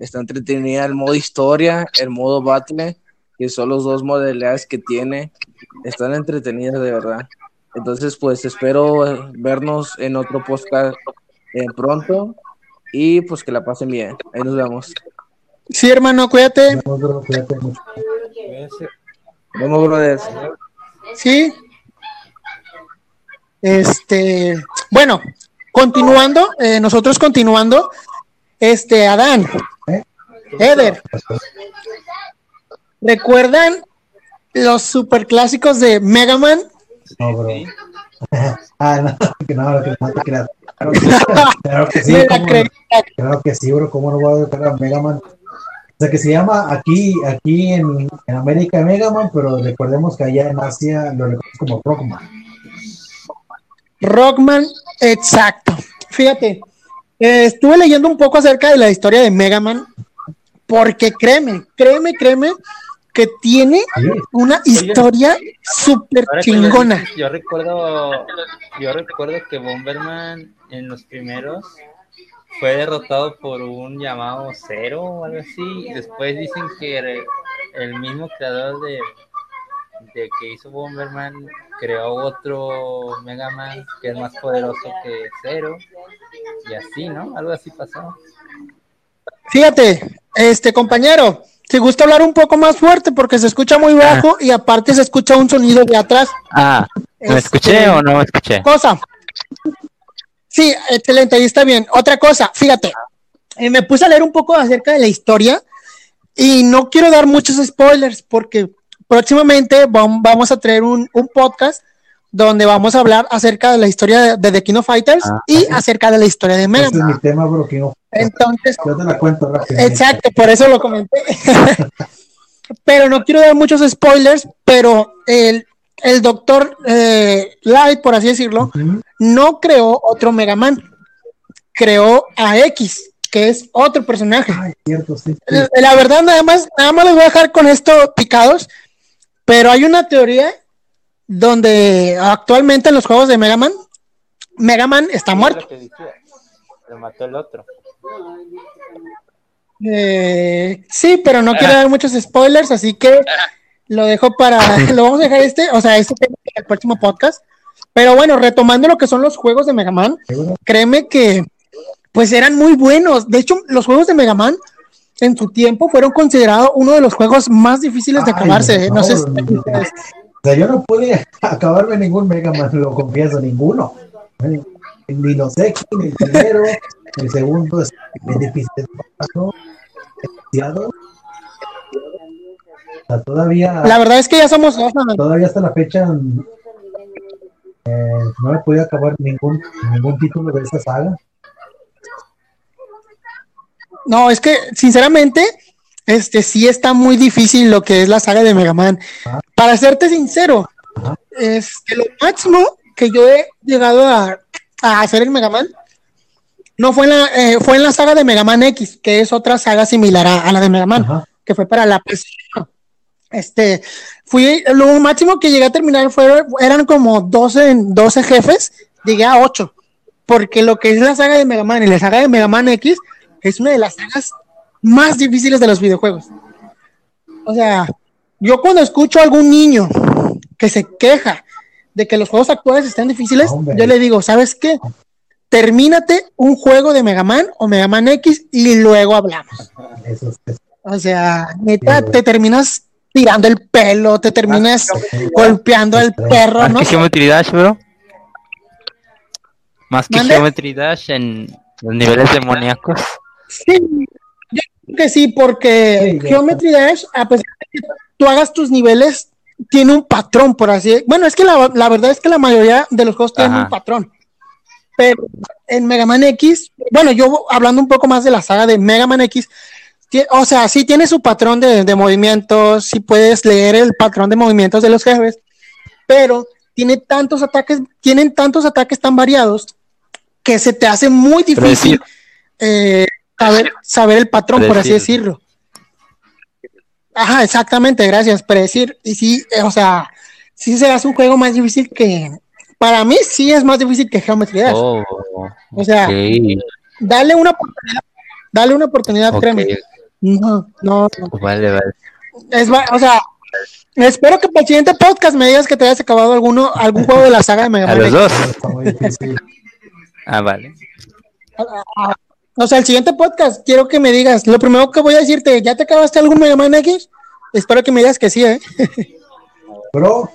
Está entretenida el modo historia, el modo battle, que son los dos modalidades que tiene, están entretenidas de verdad. Entonces, pues espero vernos en otro podcast eh, pronto y pues que la pasen bien. Ahí nos vemos. Sí, hermano, cuídate. Nos vemos, brothers. Sí. Este, bueno, continuando, eh, nosotros continuando, este, Adán. Eder, ¿recuerdan los superclásicos de Mega Man? No, bro. ah, no, que no, que no te creas. Claro que, claro que sí, cómo. Claro que sí, bro, ¿cómo no voy a dejar a Mega Man? O sea, que se llama aquí, aquí en, en América Mega Man, pero recordemos que allá en Asia lo reconocemos como Rockman. Rockman, exacto. Fíjate, eh, estuve leyendo un poco acerca de la historia de Mega Man, porque créeme, créeme, créeme, que tiene una historia súper chingona. Yo recuerdo, yo recuerdo que Bomberman en los primeros fue derrotado por un llamado Cero o algo así. Y después dicen que el- el mismo creador de, de que hizo Bomberman creó otro Mega Man que es más poderoso que Cero. Y así, ¿no? Algo así pasó. Fíjate, este compañero, si gusta hablar un poco más fuerte porque se escucha muy bajo y aparte se escucha un sonido de atrás. Ah, ¿me Este, escuché o no me escuché? Cosa. Sí, excelente, ahí está bien. Otra cosa, fíjate, eh, me puse a leer un poco acerca de la historia y no quiero dar muchos spoilers porque próximamente vam- vamos a traer un, un podcast donde vamos a hablar acerca de la historia de, de The King of Fighters Ah. y acerca de la historia de Mega Este es mi tema, bro, no. Entonces, Yo te la cuento rápido. Exacto, por eso lo comenté. pero no quiero dar muchos spoilers, pero el, el doctor eh, Light, por así decirlo, no creó otro Mega Man. Creó a X, que es otro personaje. Ay, cierto, sí. sí. La la verdad, nada más, nada más les voy a dejar con esto picados, pero hay una teoría donde actualmente en los juegos de Mega Man, Mega Man está muerto. Lo mató el otro. Eh, sí, pero no quiero dar muchos spoilers, así que lo dejo para, lo vamos a dejar este, o sea, este tema el próximo podcast. Pero bueno, retomando lo que son los juegos de Mega Man, créeme que pues eran muy buenos. De hecho, los juegos de Mega Man en su tiempo fueron considerados uno de los juegos más difíciles de Ay, acabarse. ¿eh? No sé si- no, no, yo no pude acabarme ningún Mega Man, lo confieso, ninguno. Ni los X, ni el primero, el segundo es, es difícil. ¿no? Es demasiado. O sea, todavía, La verdad es que ya somos dos, ¿no? todavía hasta la fecha eh, no he podido acabar ningún, ningún título de esa saga. No, es que sinceramente, este sí está muy difícil lo que es la saga de Mega Man. Ajá. Para serte sincero, Ajá. este, lo máximo que yo he llegado a, a hacer en Mega Man no fue en la eh, fue en la saga de Mega Man X, que es otra saga similar a, a la de Mega Man, Ajá. que fue para la PC. Este, fui, lo máximo que llegué a terminar fue, eran como 12, 12 jefes, llegué a 8, porque lo que es la saga de Mega Man y la saga de Mega Man X es una de las sagas más difíciles de los videojuegos. O sea, yo cuando escucho a algún niño que se queja de que los juegos actuales están difíciles, yo le digo, ¿sabes qué? Termínate un juego de Mega Man o Mega Man X y luego hablamos. O sea, neta, te terminas tirando el pelo, te terminas golpeando al perro, ¿no? Más que Geometry Dash, bro. Más que Geometry Dash en los niveles demoníacos. Sí, yo creo que sí, porque Geometry Dash, a pesar de que tú hagas tus niveles, tiene un patrón, por así. Bueno, es que la, la, verdad es que la mayoría de los juegos tienen un patrón. Pero en Mega Man X, bueno, yo hablando un poco más de la saga de Mega Man X, o sea, sí tiene su patrón de, movimientos, sí puedes leer el patrón de movimientos de los jefes, pero tiene tantos ataques, tienen tantos ataques tan variados que se te hace muy difícil eh, saber, saber, el patrón, por así decirlo. Ajá, exactamente, gracias, predecir. Y sí, eh, o sea, sí se hace un juego más difícil que. Para mí sí es más difícil que Geometry Dash. Oh, o sea, dale una oportunidad, dale una oportunidad, créeme. No, no, Vale, vale. Es, o sea, espero que para el siguiente podcast me digas que te hayas acabado alguno, algún juego de la saga de Mega Man. A los dos. ah, vale. O sea, el siguiente podcast quiero que me digas, lo primero que voy a decirte, ¿ya te acabaste algún Mega Man X? Espero que me digas que sí, ¿eh? Bro,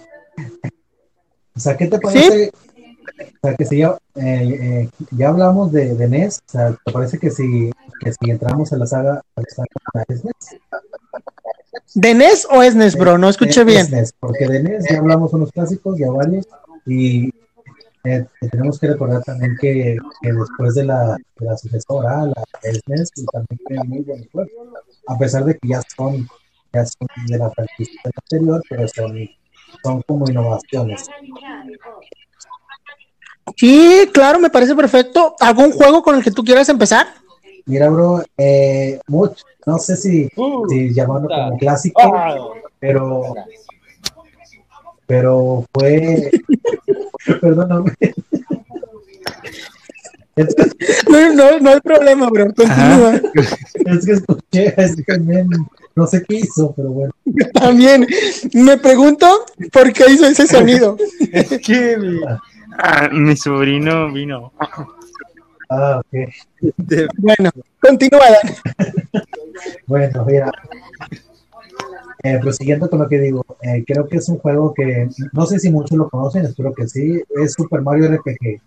o sea, ¿qué te parece? O sea, que si ya, eh, eh, ya hablamos de, de, NES, o sea, ¿te parece que si, que si entramos a la saga, de NES? ¿De NES o es NES, bro? No escuché bien. NES, porque de NES ya hablamos unos clásicos, ya varios, y eh, tenemos que recordar también que, que después de la, de la sucesora, la SNES, también tiene muy buenos juegos, a pesar de que ya son, ya son de la franquicia anterior, pero son, son como innovaciones. Sí, claro, me parece perfecto. ¿Algún juego con el que tú quieras empezar? Mira, bro, eh, mucho, no sé si, uh, si llamarlo como clásico, ah. pero pero fue perdóname no, no, no hay problema, bro. Continúa. Es que escuché, es que no sé qué hizo, pero bueno. También me pregunto por qué hizo ese sonido. es que mi, ah, mi sobrino vino. Ah, ok. Bueno, continúa. bueno, mira. Eh, prosiguiendo con lo que digo, eh, creo que es un juego que no sé si muchos lo conocen, espero que sí. Es Super Mario RPG.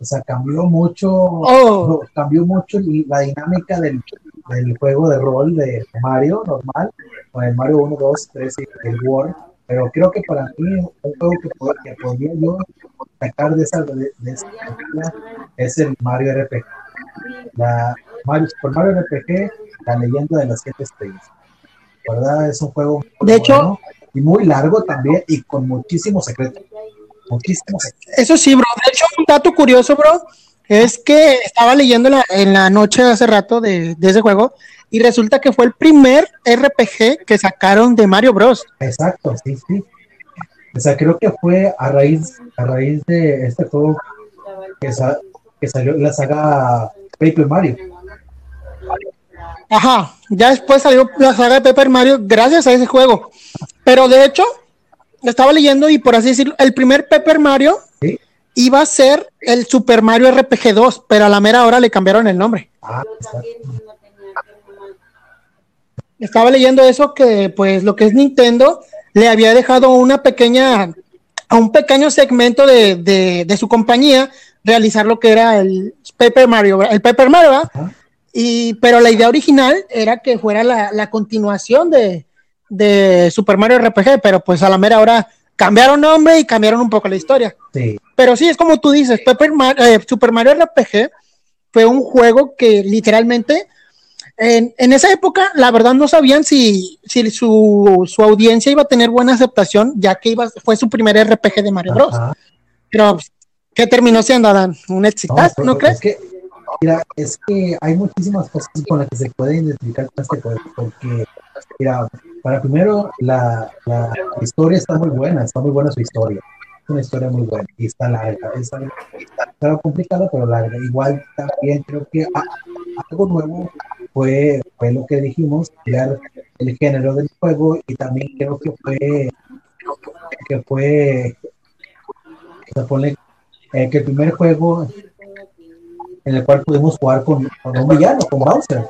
O sea, cambió mucho, oh. cambió mucho la dinámica del, del, juego de rol de Mario normal, con el Mario 1, 2, 3 y el World pero creo que para mí un juego que, que podría yo sacar de esa, de, esa es el Mario RPG. La Mario, Super Mario RPG, la leyenda de las siete estrellas. ¿Verdad? Es un juego de hecho, y muy largo también y con muchísimos secretos. Muchísimos secretos. Eso sí, bro. De hecho, un dato curioso, bro, es que estaba leyendo la, en la noche hace rato de, de ese juego y resulta que fue el primer RPG que sacaron de Mario Bros. Exacto, sí, sí. O sea, creo que fue a raíz, a raíz de este juego que, que salió la saga Paper Mario. Ajá, ya después salió la saga de Paper Mario gracias a ese juego. Pero de hecho, estaba leyendo y por así decirlo, el primer Paper Mario iba a ser el Super Mario RPG 2, pero a la mera hora le cambiaron el nombre. Ah, estaba leyendo eso que pues lo que es Nintendo le había dejado una pequeña a un pequeño segmento de, de, su compañía realizar lo que era el Paper Mario, el Paper Mario, y pero la idea original era que fuera la, la continuación de, de, Super Mario RPG, pero pues a la mera hora cambiaron nombre y cambiaron un poco la historia. Sí. Pero sí, es como tú dices, Paper eh, Super Mario RPG fue un juego que literalmente en, en, esa época, la verdad no sabían si, si su, su, audiencia iba a tener buena aceptación, ya que iba, fue su primer RPG de Mario Bros. Pero, ¿qué terminó siendo, Adán? ¿Un éxito? ¿No, crees? Es que, mira, es que hay muchísimas cosas con las que se puede identificar con este juego, porque, mira, para primero, la, la historia está muy buena, está muy buena su historia. Es una historia muy buena y está larga. Es algo, está complicada, pero larga. Igual también creo que ah, algo nuevo fue, fue lo que dijimos, crear el género del juego y también creo que fue que fue se pone, eh, que el primer juego en el cual pudimos jugar con, con un villano, con Bowser.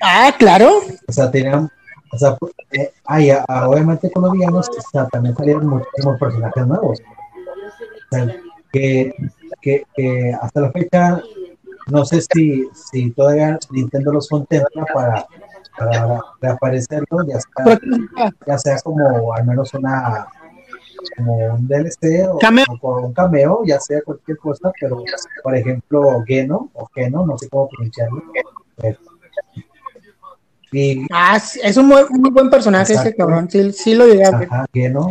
Ah, claro. O sea, tenían, o sea, eh, ay, a- obviamente con los villanos o sea, también salieron muchísimos personajes nuevos. O sea, que, que, que hasta la fecha, no sé si, si todavía Nintendo los contempla para, para reaparecerlos, ya sea, ya sea como al menos una como un DLC o, por un cameo, ya sea cualquier cosa, pero por ejemplo Geno o Geno, no sé cómo pronunciarlo. Y Ah, es un muy, muy buen personaje ese cabrón. Sí, sí lo llegué a ver. Ajá, Geno.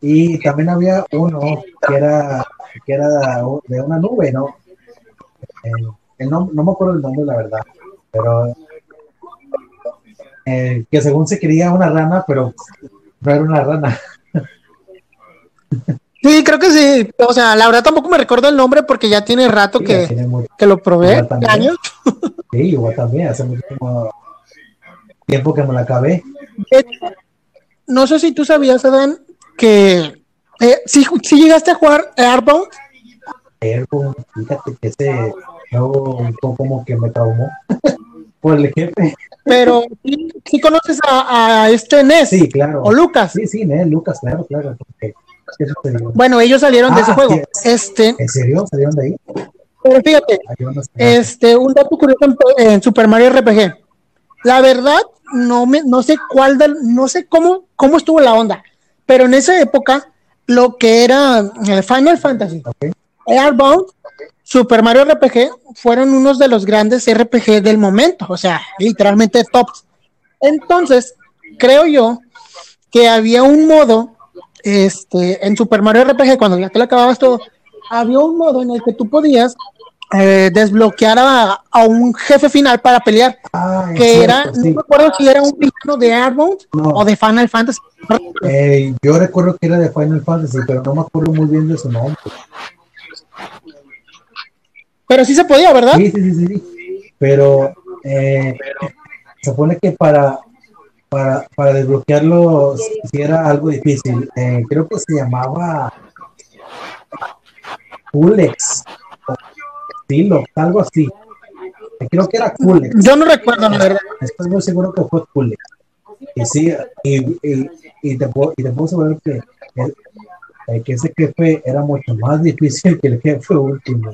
Y también había uno que era, que era de una nube, ¿no? Eh, el nom- no me acuerdo el nombre, la verdad, pero eh, que según se quería una rana, pero no era una rana. Sí, creo que sí. O sea, la verdad tampoco me recuerdo el nombre porque ya tiene rato Sí, que, tiene mucho- que lo probé. También. años. sí, igual también, hace muchísimo tiempo que me la acabé. No sé si tú sabías, Adán, que eh, si, si llegaste a jugar Airbound, Ergo, fíjate que ese juego como que me traumó por el jefe. pero sí, sí conoces a, a este Ness Sí, claro. o Lucas. Sí, sí, Nel, Lucas, claro, claro. Bueno, ellos salieron de Ah, ese juego. sí. Este, ¿En serio? ¿Salieron de ahí? pero fíjate, Ah. Este, un dato curioso en, en Super Mario RPG. La verdad, no me, no sé cuál del, no sé cómo, cómo estuvo la onda, pero en esa época, lo que era el Final Fantasy, Ok. Airbound, Super Mario RPG, fueron unos de los grandes RPG del momento, o sea, literalmente tops. Entonces, creo yo que había un modo, este, en Super Mario RPG, cuando ya te lo acababas todo, había un modo en el que tú podías eh, desbloquear a, a un jefe final para pelear, Ah, que cierto, era, sí. no me acuerdo si era un villano de Airbound No. o de Final Fantasy. Eh, yo recuerdo que era de Final Fantasy, pero no me acuerdo muy bien de su nombre. Pero sí se podía, ¿verdad? Sí, sí, sí, sí. Pero eh, se supone que para, para, para desbloquearlo si era algo difícil. Eh, creo que se llamaba Culex o algo así. Creo que era Culex. Yo no recuerdo, la verdad. Estoy muy seguro que fue Culex. Y sí, y, y, y te puedo, y te puedo asegurar que, el- que ese jefe era mucho más difícil que el jefe último.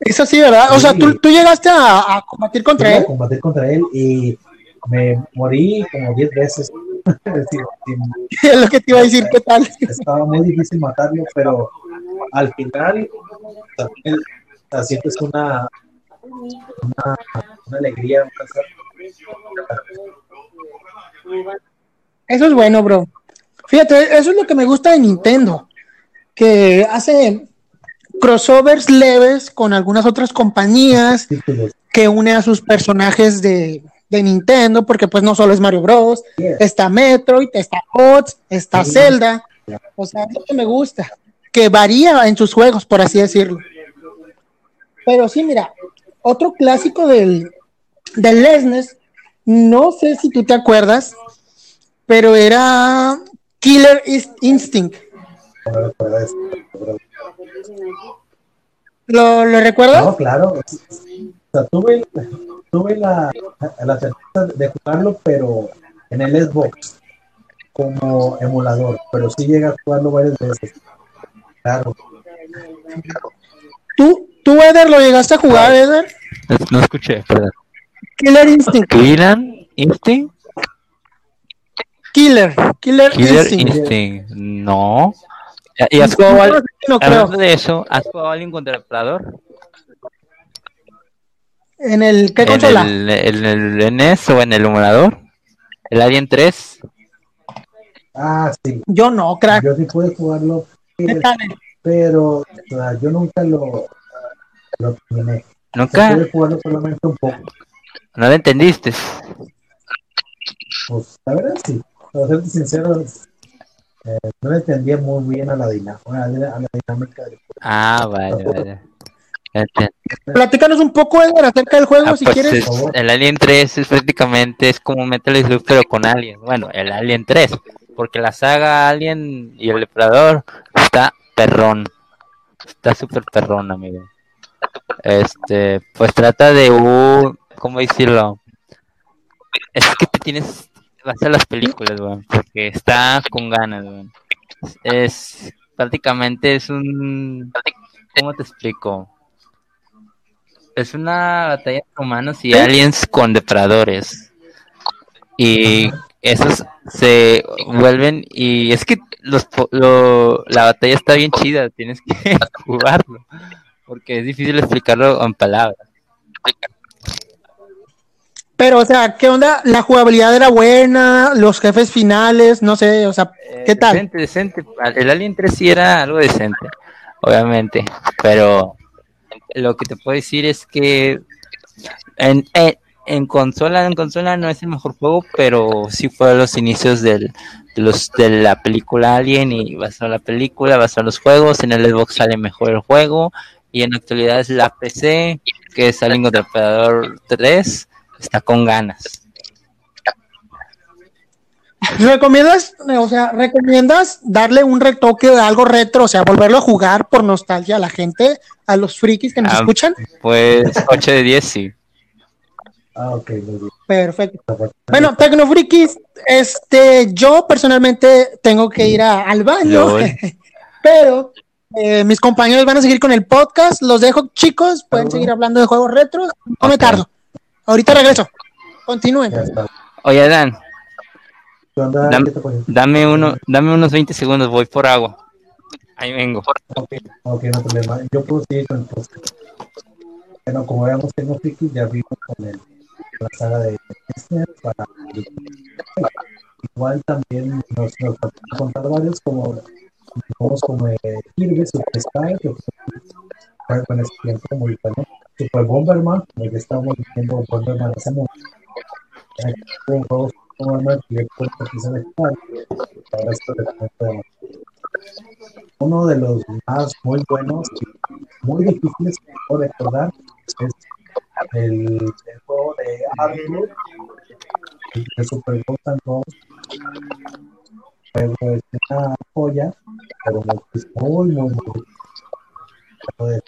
Eso sí, ¿verdad? O sea, tú, tú llegaste a, a combatir contra Fui a él. combatir contra él y me morí como 10 veces. Es lo que te iba a decir, ¿qué tal? estaba muy difícil matarlo, pero al final también sientes una, una, una alegría. Eso es bueno, bro. Fíjate, eso es lo que me gusta de Nintendo, que hace crossovers leves con algunas otras compañías, que une a sus personajes de, de Nintendo, porque pues no solo es Mario Bros, Yeah. está Metroid, está Ots, está. Zelda, o sea, es lo que me gusta, que varía en sus juegos, por así decirlo. Pero sí, mira, otro clásico del, del SNES, no sé si tú te acuerdas, pero era Killer Inst- Instinct. ¿Lo, lo recuerdas? No, claro. O sea, tuve, tuve la, la certeza de jugarlo, pero en el Xbox como emulador, pero sí llegué a jugarlo varias veces. Claro. ¿Tú, tú, Eder, lo llegaste a jugar, Eder? No, no escuché, perdón. Killer Instinct. Killer Instinct. Killer, Killer, Killer Instinct. Instinct. No. ¿Y has jugado No, de eso? ¿Has jugado Alien contra el? ¿En el qué ¿En consola? el, en el NES o en el emulador? ¿El Alien 3? Ah, sí. Yo no, crack. Yo sí pude jugarlo, pero, o sea, yo nunca lo, lo terminé. ¿Nunca? pude jugarlo solamente un poco. ¿No lo entendiste? pues la verdad sí. Para serte sincero, eh, no le entendía muy bien a la, dinámica, a la, a la dinámica del juego. Ah, vale, vale. Platícanos un poco, Edgar, acerca del juego, Ah, si pues quieres. es- el Alien 3 es prácticamente es como Metal Slug pero con Alien. Bueno, el Alien 3, porque la saga Alien y el Depredador está perrón. Está súper perrón, amigo. Este, pues trata de un, ¿cómo decirlo? Es que te tienes, vas a las películas, weón, porque está con ganas, weón. Es, prácticamente es un, ¿cómo te explico? Es una batalla entre humanos y aliens con depredadores. Y esos se vuelven y es que los lo- la batalla está bien chida, tienes que jugarlo porque es difícil explicarlo en palabras. Pero, o sea, ¿qué onda? La jugabilidad era buena, los jefes finales, no sé, o sea, ¿qué tal? Decente, decente. El Alien 3 sí era algo decente, obviamente, pero lo que te puedo decir es que en, en, en consola, en consola no es el mejor juego, pero sí fue los inicios del, de, los, de la película Alien y en la película, basado en los juegos, en el Xbox sale mejor el juego y en la actualidad es la PC, que es Alien contra Predator 3, está con ganas. ¿Recomiendas, o sea, recomiendas darle un retoque de algo retro, o sea, volverlo a jugar por nostalgia a la gente, a los frikis que nos Ah, escuchan? Pues 8 de 10 sí. Ah, ok, muy bien. Perfecto. Bueno, Tecnofrikis, este, yo personalmente tengo que ir a- al baño, pero eh, mis compañeros van a seguir con el podcast. Los dejo, chicos, pueden seguir hablando de juegos retros. No me tardo. Ahorita regreso. Continúen. Oye, Dan, ¿Qué onda? Dam- ¿Qué te parece? dame, uno, dame unos 20 segundos, voy por agua. Ahí vengo. Ok, ok, no hay problema. Yo puedo seguir con el podcast. Bueno, como veamos, tengo friki, ya vimos con el, la saga de Disney para igual también nos, nos faltan contar varios como vamos como eh, Kirby Superstar que fue con ese tiempo muy bueno Super Bomberman como ya estábamos diciendo Bomberman hace mucho Hay un juego Uno de los más muy buenos y muy difíciles puedo recordar es el, el juego de Arthur de Super Ghost juego es una joya pero es muy muy muy Pero es-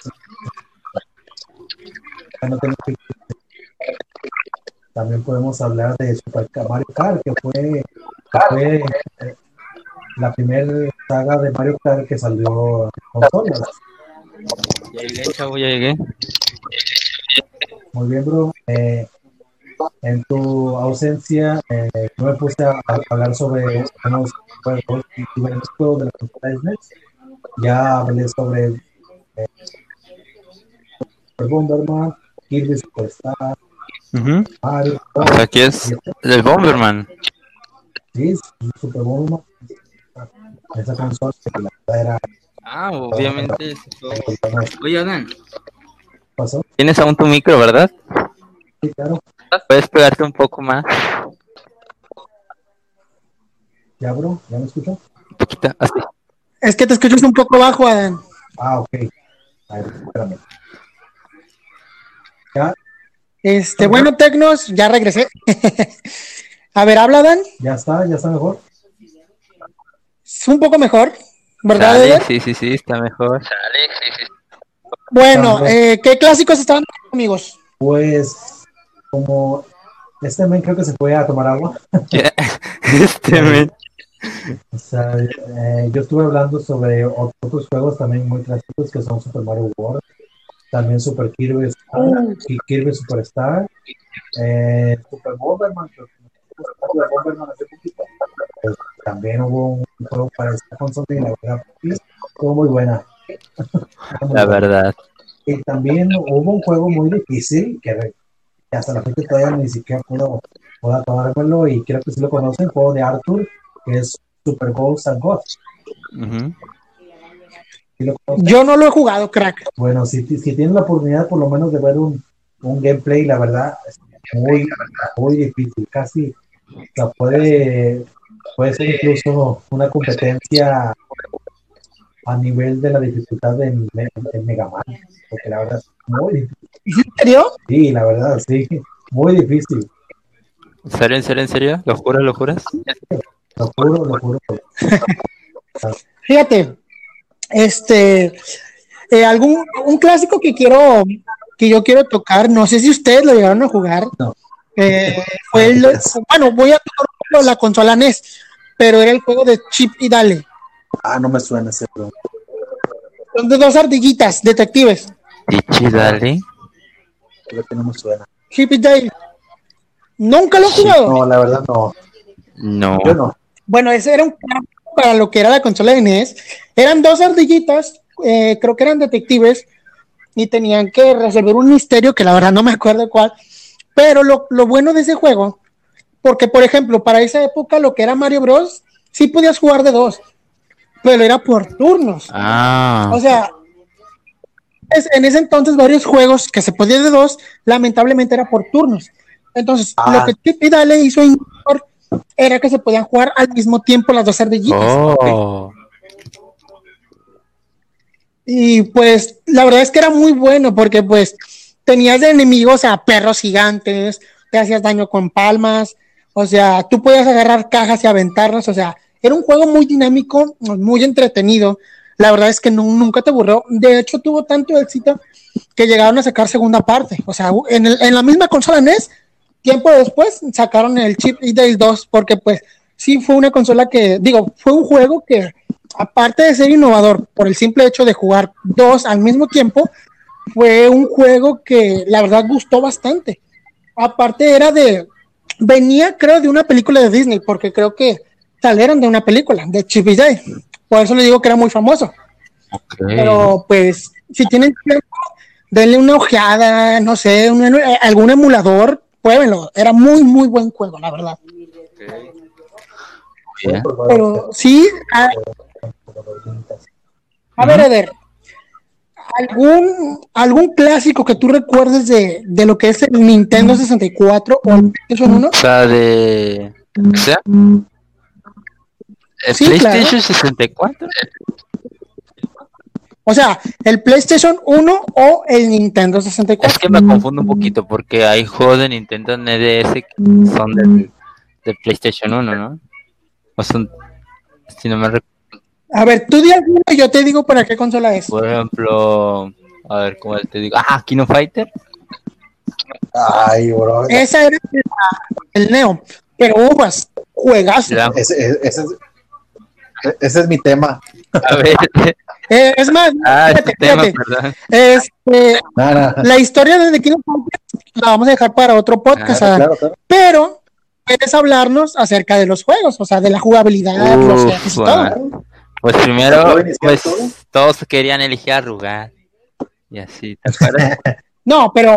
ya no tengo que- también podemos hablar de Super Mario Kart que fue, que fue eh, la primera saga de Mario Kart que salió en consolas Ya llegué, chavo, ya llegué. Muy bien, bro. Eh, en tu ausencia, eh, yo me puse a, a hablar sobre unos juegos de la consola SNES. Ya hablé sobre eh, Kirby Superstar, O sea, aquí es el Bomberman. sí, Super Bomberman. Esa verdad era Ah, obviamente. Oye, Dan, pasó. tienes aún tu micro, ¿verdad? Sí, claro. Puedes pegarte un poco más. Ya, bro, ¿ya me escuchó? Un poquito, así. Es que te escuchas un poco bajo, Adán. Ah, ok. A ver, espérame. Ya, Este, bueno, Tecnos, ya regresé. a ver, habla, Dan. ya está, ya está mejor. Es un poco mejor, ¿verdad, Eder? sí, sí, sí, está mejor. Bueno, Estamos- eh, ¿qué clásicos estaban, amigos? Pues, como este men creo que se fue a tomar agua. este, men. O sea, eh, yo estuve hablando sobre ot- otros juegos también muy clásicos que son Super Mario World, también Super Kirby Star, y Kirby Superstar, eh, Super Bomberman, que- Super Bomberman hace poquito. Pues, también hubo un juego para esta consola y la verdad estuvo muy buena. La verdad. Y también hubo un juego muy difícil que, hasta la fecha todavía ni siquiera puedo, puedo acabármelo y creo que sí lo conocen, el juego de Arthur, que es Super Ghosts and Ghosts. Ujú. ¿Sí lo conocen? Yo no lo he jugado, crack. Bueno, si, si tienen la oportunidad por lo menos de ver un, un gameplay, la verdad, es muy, muy difícil, casi, O sea, puede, puede ser incluso una competencia a nivel de la dificultad en Mega Man, porque la verdad es muy difícil. ¿En serio? Sí, la verdad, sí, muy difícil. ¿En serio, en serio, en serio? ¿Lo juras, lo juras? Lo juro, lo juro. Fíjate, este, eh, algún un clásico que quiero que yo quiero tocar, no sé si ustedes lo llegaron a jugar. No. Eh, fue el, bueno, voy a tocar la consola NES, pero era el juego de Chip y Dale. Ah, no me suena ese juego. Son de dos ardillitas, detectives. Dichi, dale. Creo que no me suena. Chip y Dale. ¿Nunca lo he jugado? No, la verdad no. No. Yo no. Bueno, ese era un para lo que era la consola de NES. Eran dos ardillitas, eh, creo que eran detectives, y tenían que resolver un misterio que la verdad no me acuerdo cuál. Pero lo, lo bueno de ese juego, porque por ejemplo, para esa época lo que era Mario Bros, sí podías jugar de dos, pero era por turnos. Ah. O sea, es- en ese entonces varios juegos que se podían de dos, lamentablemente era por turnos. Entonces, Ah. lo que Chip y Dale hizo innovador era que se podían jugar al mismo tiempo las dos ardillitas. Oh. Y pues la verdad es que era muy bueno porque pues tenías de enemigos a perros gigantes, te hacías daño con palmas, o sea, tú podías agarrar cajas y aventarlas, o sea, era un juego muy dinámico, muy entretenido. La verdad es que nu- nunca te aburrió. De hecho, tuvo tanto éxito que llegaron a sacar segunda parte. O sea, en, el- en la misma consola NES, tiempo después sacaron el Chip y Dale 2 porque pues sí fue una consola que, digo, fue un juego que aparte de ser innovador por el simple hecho de jugar dos al mismo tiempo, fue un juego que la verdad gustó bastante. Aparte era de, venía creo de una película de Disney, porque creo que salieron de una película, de Chip y Dale. Por eso le digo que era muy famoso. Pero pues, si tienen tiempo, denle una ojeada, no sé, un- algún emulador, pruébenlo. Era muy, muy buen juego, la verdad. Pero sí, a, a ver, Eder, ¿algún, algún clásico que tú recuerdes de, de lo que es el Nintendo 64 o el PlayStation 1? O sea, de. O sea, ¿el Sí, PlayStation 64? O sea, el PlayStation 1 o el Nintendo 64. Es que me confundo un poquito porque hay juegos de Nintendo NDS que son del, del PlayStation 1, ¿no? O son. Si no me recuerdo, A ver, tú di alguno y yo te digo para qué consola es. por ejemplo. A ver, ¿cómo te digo? Ah, Kino Fighter. Ay, bro. Esa era la- el Neo. Pero uvas, Ese, ese es, ese es mi tema. A ver. Eh, es más, Ah, fíjate, este tema, fíjate, perdón. este, la historia de The King of Fighters la vamos a dejar para otro podcast, Ah, Claro, claro. pero puedes hablarnos acerca de los juegos, o sea, de la jugabilidad, los jefes y bueno. todo. Pues primero, ¿Puedo iniciar pues todo? todos querían elegir a Rugal. Y así, ¿te acuerdas? No, pero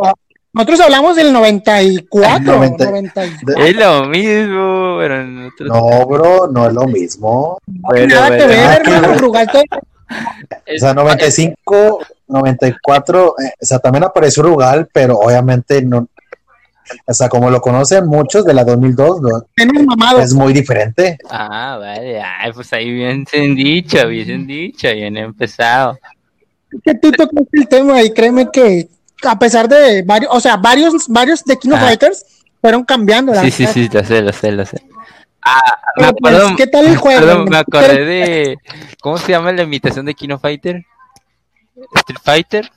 nosotros hablamos del 94, Noventa- 90 y- es lo mismo, pero en otros- No, bro, no es lo mismo. Bueno, nada que ver, hermano. Rugal todo- O sea, 95, 94, eh, o sea, también apareció Rugal, pero obviamente no. O sea, como lo conocen muchos de la 2002, no, tiene un mamado. es muy diferente. Ah, vale, ay, pues ahí bien dicho, bien dicho, bien empezado. que tú tocaste el tema y créeme que a pesar de varios, o sea, varios, varios de King of Ah. Fighters fueron cambiando. la Sí, sí, sí, lo sé, lo sé, lo sé. Ah, me pues, acuerdo, ¿qué tal el juego? perdón, me acordé de, ¿cómo se llama la imitación de Kino Fighter? Street Fighter.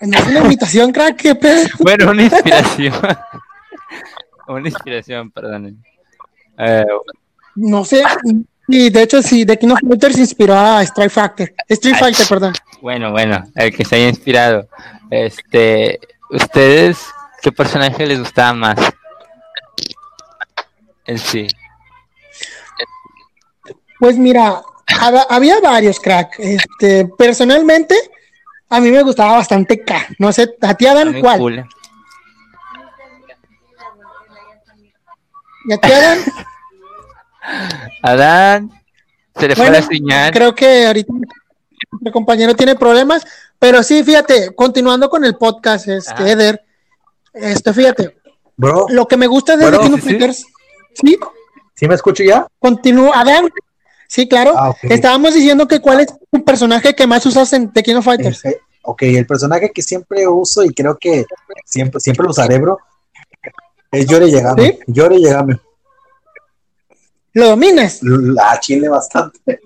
No es una invitación, crack, qué pedo. Bueno, una inspiración. una inspiración, perdón. Eh, No sé. Y de hecho, sí, The King of Fighters inspiró a Street Fighter. Street. Fighter, perdón. bueno, bueno, el que se haya inspirado. Este, ¿ustedes qué personaje les gustaba más? En sí. Pues mira, hab- había varios, crack. Este, personalmente, a mí me gustaba bastante K. No sé, a ti, Adán, ¿cuál? cool. ¿Y a ti, Adán? Adán, se le fue Bueno, la señal. Creo que ahorita mi compañero tiene problemas, pero sí, fíjate, continuando con el podcast, este, Ah. Eder, este, fíjate, Bro, Lo que me gusta de The King of sí, sí. Fighters. Sí, ¿sí me escucho ya? continúa. Adán. Sí, claro. Ah. Estábamos diciendo que cuál es tu personaje que más usas en The King of Fighters. Eh, ok, el personaje que siempre uso y creo que siempre, siempre lo usaré, bro, es Yore Yagami. ¿Sí? Yore Yagami. Lo dominas. La chile bastante.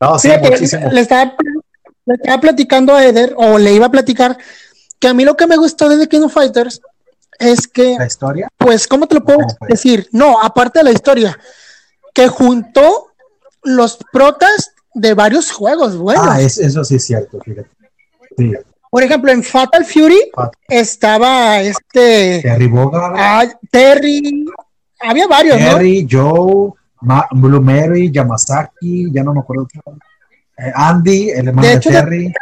no, sí, Fíjate, muchísimo. le estaba, le estaba platicando a Eder, o le iba a platicar, que a mí lo que me gustó de The King of Fighters es que, La historia. pues, ¿cómo te lo puedo decir? No, aparte de la historia, que juntó los protas de varios juegos buenos. Ah, es- eso sí es cierto, fíjate. Sí, Por ejemplo, en Fatal Fury Fatal. estaba este Terry Bogard, ah, Terry, había varios, ¿no? Terry, Joe, Ma- Blue Mary, Yamazaki, ya no me acuerdo. otro. Eh, Andy, el hermano De de, hecho, de- Terry.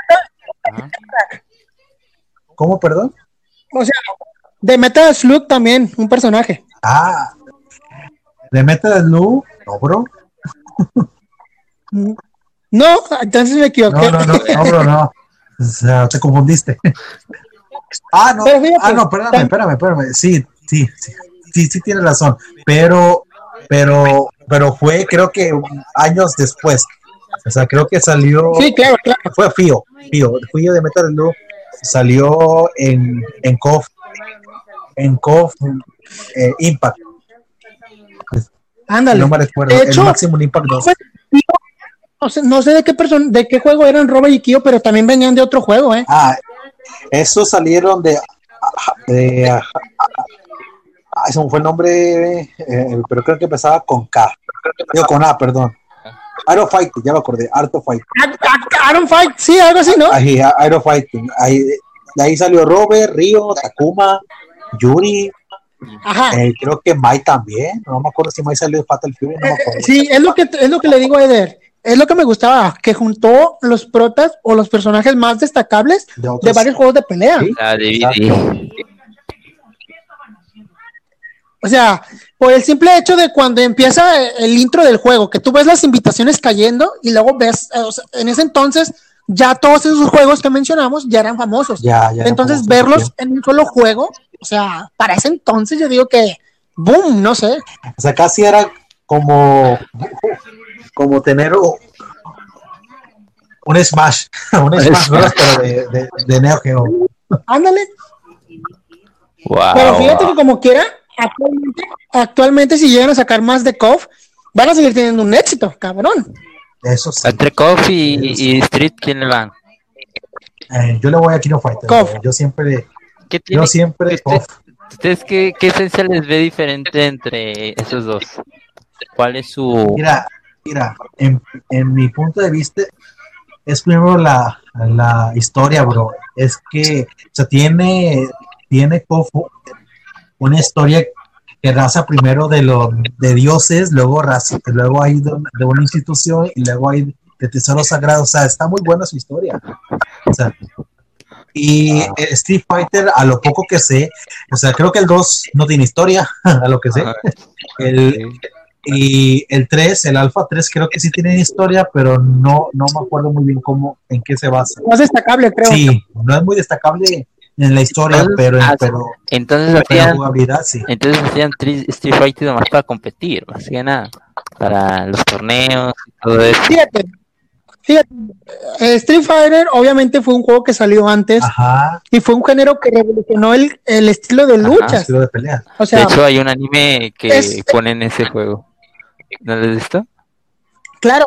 ¿Cómo, perdón? O sea, de Metal Slug también, un personaje. Ah, de Metal Slug, no, bro. No, entonces me equivoqué. No, no, no, no, bro, no. O sea, te confundiste. Ah, no, fíjate, ah, no, espérame, espérame, espérame. Sí, sí, sí, sí, sí tienes razón. Pero, pero, pero fue, creo que años después. O sea, creo que salió. Sí, claro, claro. Fue Fío, Fío, Fío de Metal Slug salió en, en KOF, en KOF eh, Impact, Ándale. no me recuerdo, De el Maximum Impact 2. No sé, no sé de qué person de qué juego eran Robert y Kyo, pero también venían de otro juego, ¿eh? Ah, esos salieron de, de ah, eso fue el nombre, eh, pero creo que empezaba con K, digo con A, perdón. Aero Fighting, ya me acordé, Art of Fighting. A- a- Iron Fight, sí, algo así, ¿no? Ahí, Aero Fighting. Ahí, de ahí salió Robert, Río, Takuma, Yuri, Ajá. eh, creo que Mai también. No me acuerdo si Mai salió de Fatal Fury, no me acuerdo. Sí, es lo que es lo que le digo a Eder. Es lo que me gustaba, que juntó los protas o los personajes más destacables De varios juegos de pelea. Sí. O sea, por el simple hecho de cuando empieza el intro del juego, que tú ves las invitaciones cayendo y luego ves, eh, o sea, en ese entonces ya todos esos juegos que mencionamos ya eran famosos. Ya, ya. Entonces, verlos en un solo juego, o sea, para ese entonces yo digo que, boom, no sé. O sea, casi era como, como tener un Smash, un Smash Bros, pero de, de, de Neo Geo. Ándale. Wow. Pero fíjate que como quiera, actualmente, actualmente si llegan a sacar más de KOF, van a seguir teniendo un éxito, cabrón. Eso sí. Entre Coffee y, y Street, ¿quién le van? Eh, yo le voy a Kino Fighter. KOF. bro. Yo siempre, ¿Qué tiene? yo siempre KOF. ¿Ustedes qué, qué esencia les ve diferente entre esos dos? ¿Cuál es su...? Mira, mira, en, en mi punto de vista, es primero la, la historia, bro. Es que, o sea, tiene, tiene una historia que raza primero de los de dioses, luego raza, luego hay de, una- de una institución y luego hay de tesoros sagrados. O sea, está muy buena su historia. O sea, y eh, Street Fighter, a lo poco que sé, o sea, creo que el 2 no tiene historia, a lo que sé. El, y el 3, el Alpha 3, creo que sí tiene historia, pero no, no me acuerdo muy bien cómo, en qué se basa. Más destacable, creo. Sí, no es muy destacable en la historia, Entonces, pero, ah, pero, Entonces pero en hacían, jugabilidad sí. entonces hacían Street Fighter nomás para competir, más que nada. Para los torneos y todo eso. Fíjate, fíjate, eh, Street Fighter obviamente fue un juego que salió antes Ajá, y fue un género que revolucionó el, el estilo de Ajá, luchas. estilo de. O De sea, hecho, hay un anime que Es- ponen ese juego. ¿No lo has visto? claro,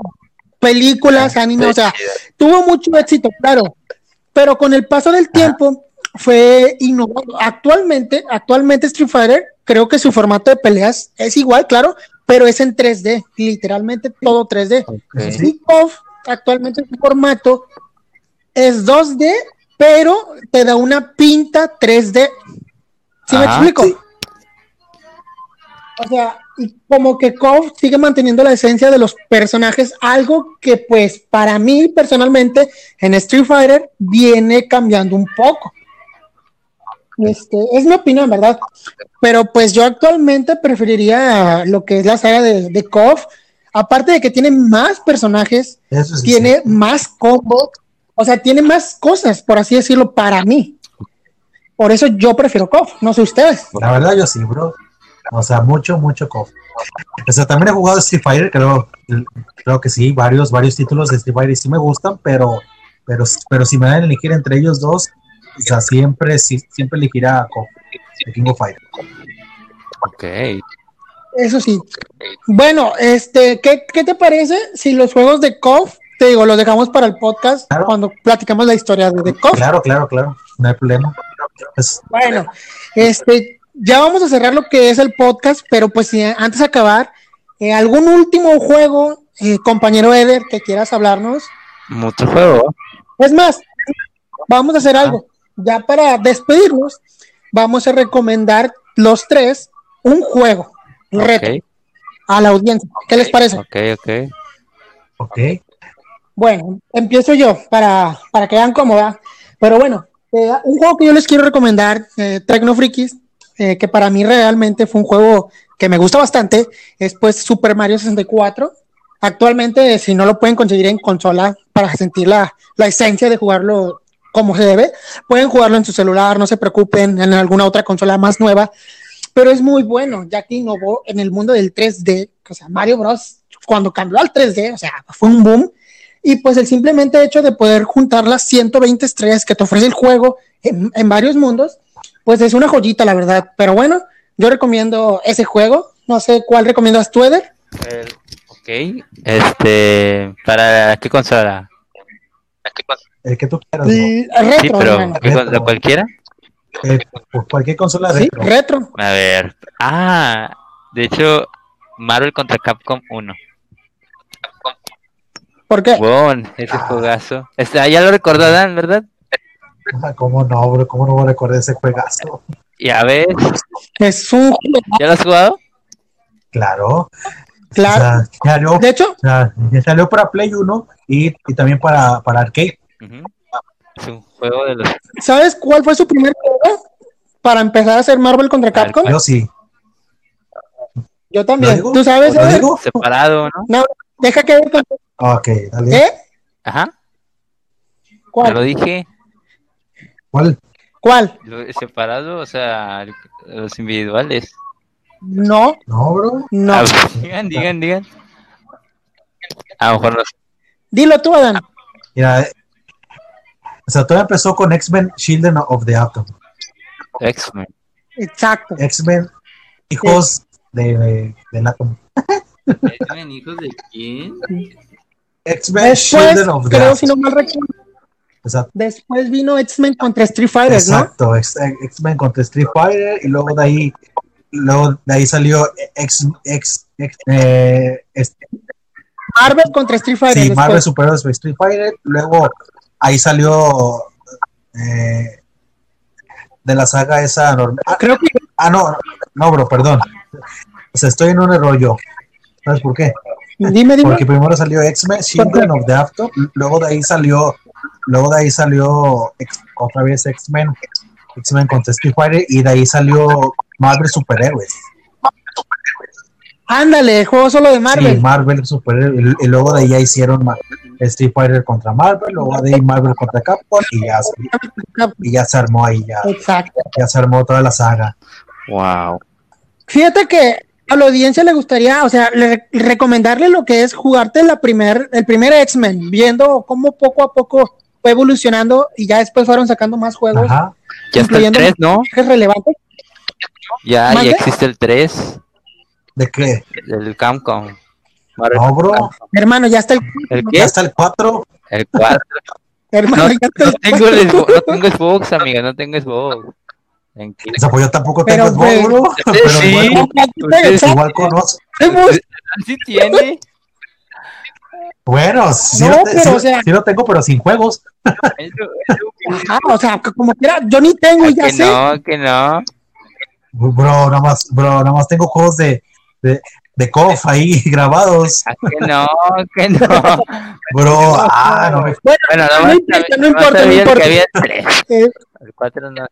películas, anime, o sea, tuvo mucho éxito, claro, pero con el paso del tiempo fue innovado. Actualmente, actualmente Street Fighter, creo que su formato de peleas es igual, claro, pero es en 3D, literalmente todo 3D. Eso sí. Actualmente su formato es 2D, pero te da una pinta 3D. ¿Sí me explico? sí. O sea, y como que KOF sigue manteniendo la esencia de los personajes, algo que pues para mí personalmente en Street Fighter viene cambiando un poco. Este, es mi opinión, ¿verdad? Pero pues yo actualmente preferiría lo que es la saga de, de KOF, aparte de que tiene más personajes, Eso sí, tiene sí. más combos, o sea, tiene más cosas, por así decirlo, para mí. Por eso yo prefiero KOF, no sé ustedes. La verdad, yo sí, bro. O sea, mucho, mucho KOF. O sea, también he jugado Street Fighter, creo, creo que sí, varios, varios títulos de Street Fighter sí me gustan, pero, pero, pero si me dan a elegir entre ellos dos, o sea, siempre, sí, siempre elegirá KOF, King of Fighter. Ok. Eso sí. Bueno, este, ¿qué, qué te parece si los juegos de KOF, te digo, los dejamos para el podcast Claro. cuando platicamos la historia de, KOF? Claro, claro, claro, no hay problema. Pues, Bueno, este, ya vamos a cerrar lo que es el podcast, pero pues si antes de acabar, eh, ¿algún último juego, eh, compañero Eder, que quieras hablarnos? Mucho juego. Es más, vamos a hacer algo. Ya para despedirnos, vamos a recomendar los tres un juego, un reto, Ok, a la audiencia. ¿Qué les parece? ok, ok. ok. Bueno, empiezo yo para, para que vean cómo va. Pero bueno, eh, un juego que yo les quiero recomendar, eh, Tecno Frikis, eh, que para mí realmente fue un juego que me gusta bastante, es pues Super Mario 64. Actualmente, si no lo pueden conseguir en consola para sentir la, la esencia de jugarlo como se debe, pueden jugarlo en su celular, no se preocupen, en alguna otra consola más nueva, pero es muy bueno, ya que innovó en el mundo del 3D, o sea, Mario Bros. cuando cambió al 3D, o sea, fue un boom, y pues el simplemente hecho de poder juntar las 120 estrellas que te ofrece el juego en, en varios mundos, pues es una joyita, la verdad, pero bueno, yo recomiendo ese juego, no sé cuál recomiendas tú, Eder. El- ok. Este. ¿Para qué consola? El que tú quieras, bro. El Sí, retro, pero. ¿qué Retro. cualquiera? Eh, pues cualquier consola Sí, retro. retro. A ver. Ah, de hecho, Marvel contra Capcom 1. ¿Por qué? Bon, ese Ah. juegazo. Este, ah, ya lo recordarán, ¿verdad? Ah, ¿Cómo no, bro? ¿Cómo no voy a recordar ese juegazo? Ya ves, Es un ¿ya lo has jugado? Claro. claro. O sea, ya salió, De hecho, o sea, salió para Play 1 y, y también para, para arcade. Ujú. Es un juego de los. ¿sabes cuál fue su primer juego para empezar a hacer Marvel contra Capcom? Yo sí. Yo ¿Lo también. ¿Tú sabes? Separado, ¿no? No, deja que conteste. Ok, dale. ¿Eh? Ajá, ya lo ¿Cuál? dije. ¿Cuál? ¿Cuál? Separado, o sea, los individuales. No, No, bro. no. Ah, digan, digan, digan. A lo mejor no sé. Dilo tú, Adán. Mira, eh, o sea, todo empezó con X-Men Children of the Atom. X-Men. Exacto. X-Men, hijos de, de- del átomo. ¿X-Men, hijos de quién? X-Men Children of the creo, Atom. si no mal recuerdo, Exacto. después vino X-Men contra Street Fighter, ¿no? Exacto, X- X-Men contra Street Fighter y luego de ahí, luego de ahí salió X, X, X- eh, este, Marvel contra Street Fighter. sí, después. Marvel Super Heroes Street Fighter, luego ahí salió eh, de la saga esa normal. Ah, Creo que ah, no, no, bro, perdón. O sea, estoy en un error yo. ¿Sabes por qué? dime, dime. Porque primero salió X-Men Children of the Atom, luego de ahí salió, luego de ahí salió X- otra vez X-Men, X-Men Street Fighter y de ahí salió Marvel Superhéroes. Ándale, juego solo de Marvel. Sí, Marvel Superhéroes y, luego de ahí ya hicieron Ma- Street Fighter contra Marvel, luego de ahí Marvel contra Capcom y ya, y ya se armó ahí, ya, Exacto. ya se armó toda la saga. Wow. Fíjate que a la audiencia le gustaría, o sea, le- recomendarle lo que es jugarte la primer, el primer X-Men, viendo cómo poco a poco fue evolucionando y ya después fueron sacando más juegos Ajá. Ya está el Incluyendo- 3, ¿no? es relevante. Ya, ya existe el 3 ¿De qué? del Capcom. No, bro. Hermano, ya está el, ¿El Ya está el 4. El 4. hermano, No, ya está no el- tengo el Xbox, no tengo Xbox, amiga, no tengo Xbox. O sea, pues yo tampoco tengo Xbox, bro. Pero sí. igual, Ustedes igual conozco. ¿Sí tiene? Bueno, sí, No, lo, te- pero, sí lo- o sea- sí lo tengo, pero sin juegos. Ajá, o sea, como quiera, yo ni tengo, ya que sé. no, que no. Bro, nada más, bro, nada más tengo juegos de, de, de KOF ahí grabados. Ah, que no, que no. Bro, ah, no me. Bueno, Bueno, no, no, importa, no importa, no importa. Eh, El 4 no.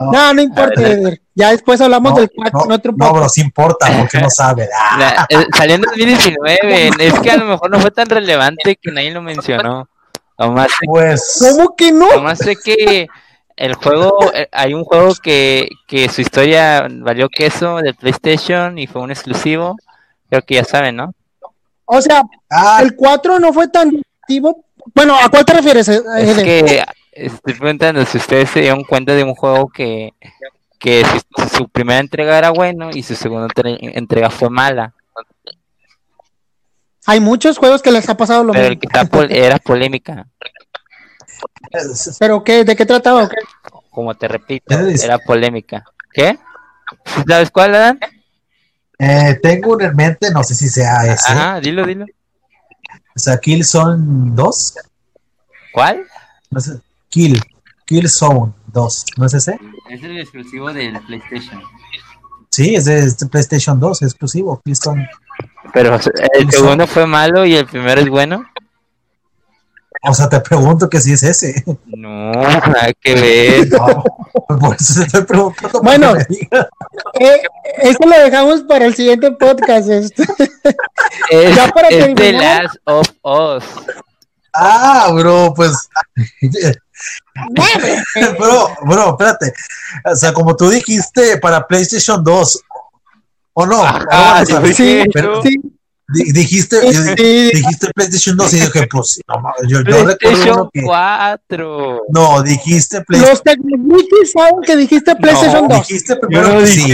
no, no importa. Ver. Ya después hablamos No, del 4 no, en otro no, bro, sí importa, porque no sabe. Ah, La- eh, salió en 2019. Es que a lo mejor no fue tan relevante que nadie lo mencionó. Nomás, pues, ¿Cómo que no? nomás sé que El juego, eh, hay un juego que, que su historia valió queso de PlayStation y fue un exclusivo. Creo que ya saben, ¿no? O sea, Ah, el 4 no fue tan activo. Bueno, ¿a cuál te refieres? eh, Es que estoy preguntando si ustedes se dieron cuenta de un juego que, que su, su primera entrega era bueno y su segunda entre- entrega fue mala. Hay muchos juegos que les ha pasado lo Pero el mismo. que estaba pol- era polémica. ¿Pero qué? ¿De qué trataba? o qué? Como te repito, era polémica. ¿Qué? ¿Sí ¿Sabes cuál, Adán? Eh, tengo uno en mente, no sé si sea ese. Ajá, dilo, dilo. O sea, Killzone 2. ¿Cuál? No sé, Kill. Killzone 2. ¿No es ese? Es el exclusivo del PlayStation. Sí, es de, es de PlayStation 2, exclusivo. Killzone. Pero el segundo fue malo y el primero es bueno. O sea, te pregunto que si es ese. No, nada que ver. No, por eso te estoy preguntando. Bueno. Eh, eso lo dejamos para el siguiente podcast. este. Es, Ya para es The. Last of Us. Ah, bro, pues. bro, bro, espérate. O sea, como tú dijiste para PlayStation 2. ¿O no? Ah, O sea, sí, sí, pero- Sí, dijiste, sí. dijiste PlayStation 2 y dije, pues, no, yo, yo recuerdo PlayStation que. 4. No, dijiste PlayStation. Los Tecnogeeks saben que dijiste PlayStation 2. Dijiste primero no sí.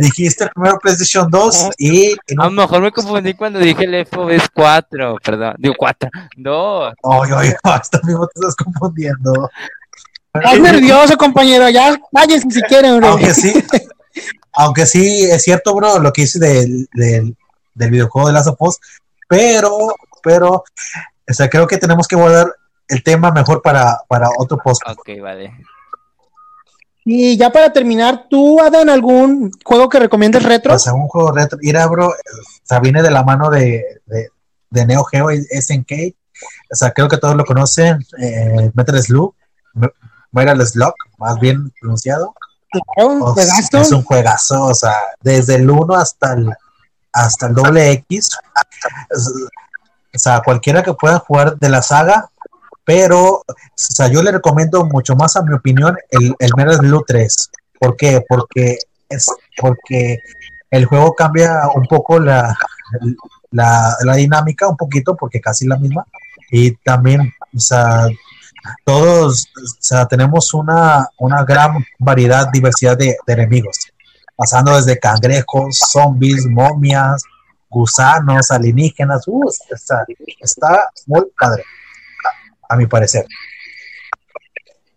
Dijiste primero PlayStation 2 y. A no, lo mejor me confundí cuando dije el FOS 4. Perdón, digo 4. 2. Oye, oye, hasta mismo te estás confundiendo. Estás nervioso, compañero. Ya váyanse si quieren, bro. Aunque sí, aunque sí es cierto, bro, lo que hice del, del, del videojuego de Last of Us, pero, pero, o sea, creo que tenemos que guardar el tema mejor para, para otro post. Ok, vale. Y ya para terminar, ¿tú, Adán, algún juego que recomiendes retro? O sea, un juego retro, mira, bro, o sea, viene de la mano de, de, de Neo Geo y SNK, o sea, creo que todos lo conocen, eh, Metal Slug, Me- Metal Slug, más bien pronunciado, Claro, O juegazo. sea, es un juegazo, o sea, desde el 1 hasta el, hasta el doble X. O sea, cualquiera que pueda jugar de la saga, pero, o sea, yo le recomiendo mucho más, a mi opinión, el, el Metal Slug 3. ¿Por qué? Porque, es, porque el juego cambia un poco la, la, la dinámica, un poquito, porque casi la misma. Y también, o sea, todos, o sea, tenemos una, una gran variedad, diversidad de, de enemigos, pasando desde cangrejos, zombies, momias, gusanos, alienígenas, uh, está, está muy padre, a, mi parecer.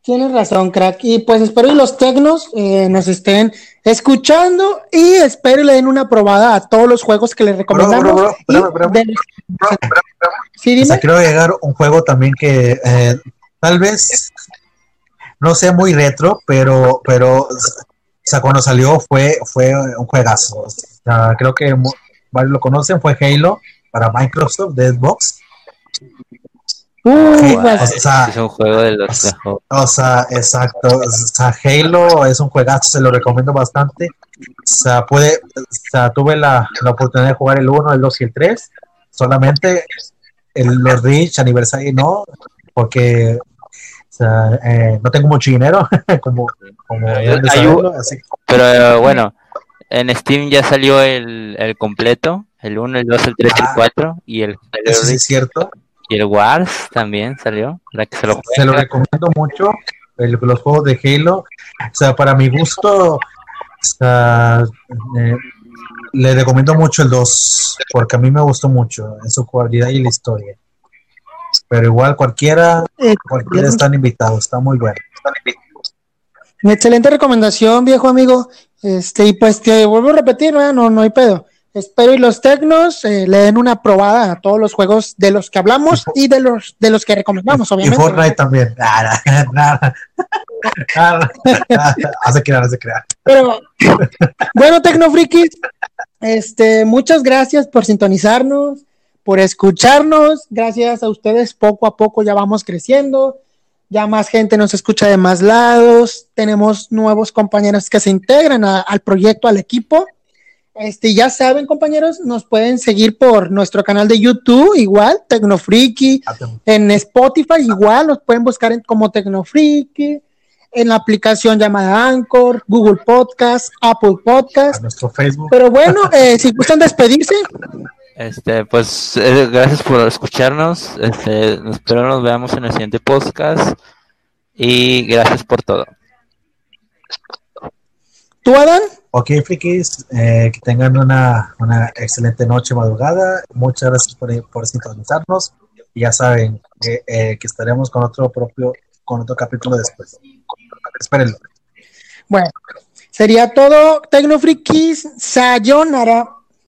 Tienes razón, crack. Y pues espero que los tecnos eh, nos estén escuchando y espero le den una probada a todos los juegos que les recomendamos. quiero llegar un juego también que eh, tal vez no sea muy retro, pero, pero o sea, cuando salió fue, fue un juegazo. O sea, creo que varios lo conocen, fue Halo para Microsoft de Xbox. Uh, O sea, es un juego de los. O sea, exacto. O sea, Halo es un juegazo, se lo recomiendo bastante. O sea, puede, o sea, tuve la, la oportunidad de jugar el 1, el 2 y el 3. Solamente el, los Reach aniversario no, porque sea, eh, no tengo mucho dinero, como, como hay saberlo, así- Pero eh, bueno, en Steam ya salió el, el completo. El 1, el 2, el 3 y el Ah. 4. Y el, eso sí es cierto. y el Wars también salió. Para que se lo Se lo recomiendo mucho, el- los juegos de Halo. O sea, para mi gusto, o sea, eh, le recomiendo mucho el 2, porque a mí me gustó mucho en su cualidad y la historia. Pero igual cualquiera, eh, cualquiera están invitados, está muy bueno. excelente recomendación, viejo amigo. Este, y pues te vuelvo a repetir, ¿verdad? no, no hay pedo. Espero y los tecnos eh, le den una probada a todos los juegos de los que hablamos y de los de los que recomendamos, Y obviamente. Fortnite también. Nada, nada. Nada, nada. Hace crear, hace crear. Pero bueno, Tecnofrikis, este, muchas gracias por sintonizarnos, por escucharnos. Gracias a ustedes, poco a poco ya vamos creciendo. Ya más gente nos escucha de más lados. Tenemos nuevos compañeros que se integran a- al proyecto, al equipo. Este, ya saben, compañeros, nos pueden seguir por nuestro canal de YouTube, igual, Tecnofriki. En Spotify, igual, nos pueden buscar en- como Tecnofriki. en la aplicación llamada Anchor, Google Podcast, Apple Podcast. A nuestro Facebook. Pero bueno, eh, si gustan despedirse. Este, pues eh, gracias por escucharnos. Este, espero nos veamos en el siguiente podcast. Y gracias por todo. ¿Tú, Adán? Ok, frikis, eh, que tengan una, una, excelente noche, madrugada. Muchas gracias por, por sintonizarnos. Y ya saben que, eh, que estaremos con otro propio, con otro capítulo después. Espérenlo. Bueno, sería todo, Tecnofrikis. Sayonara.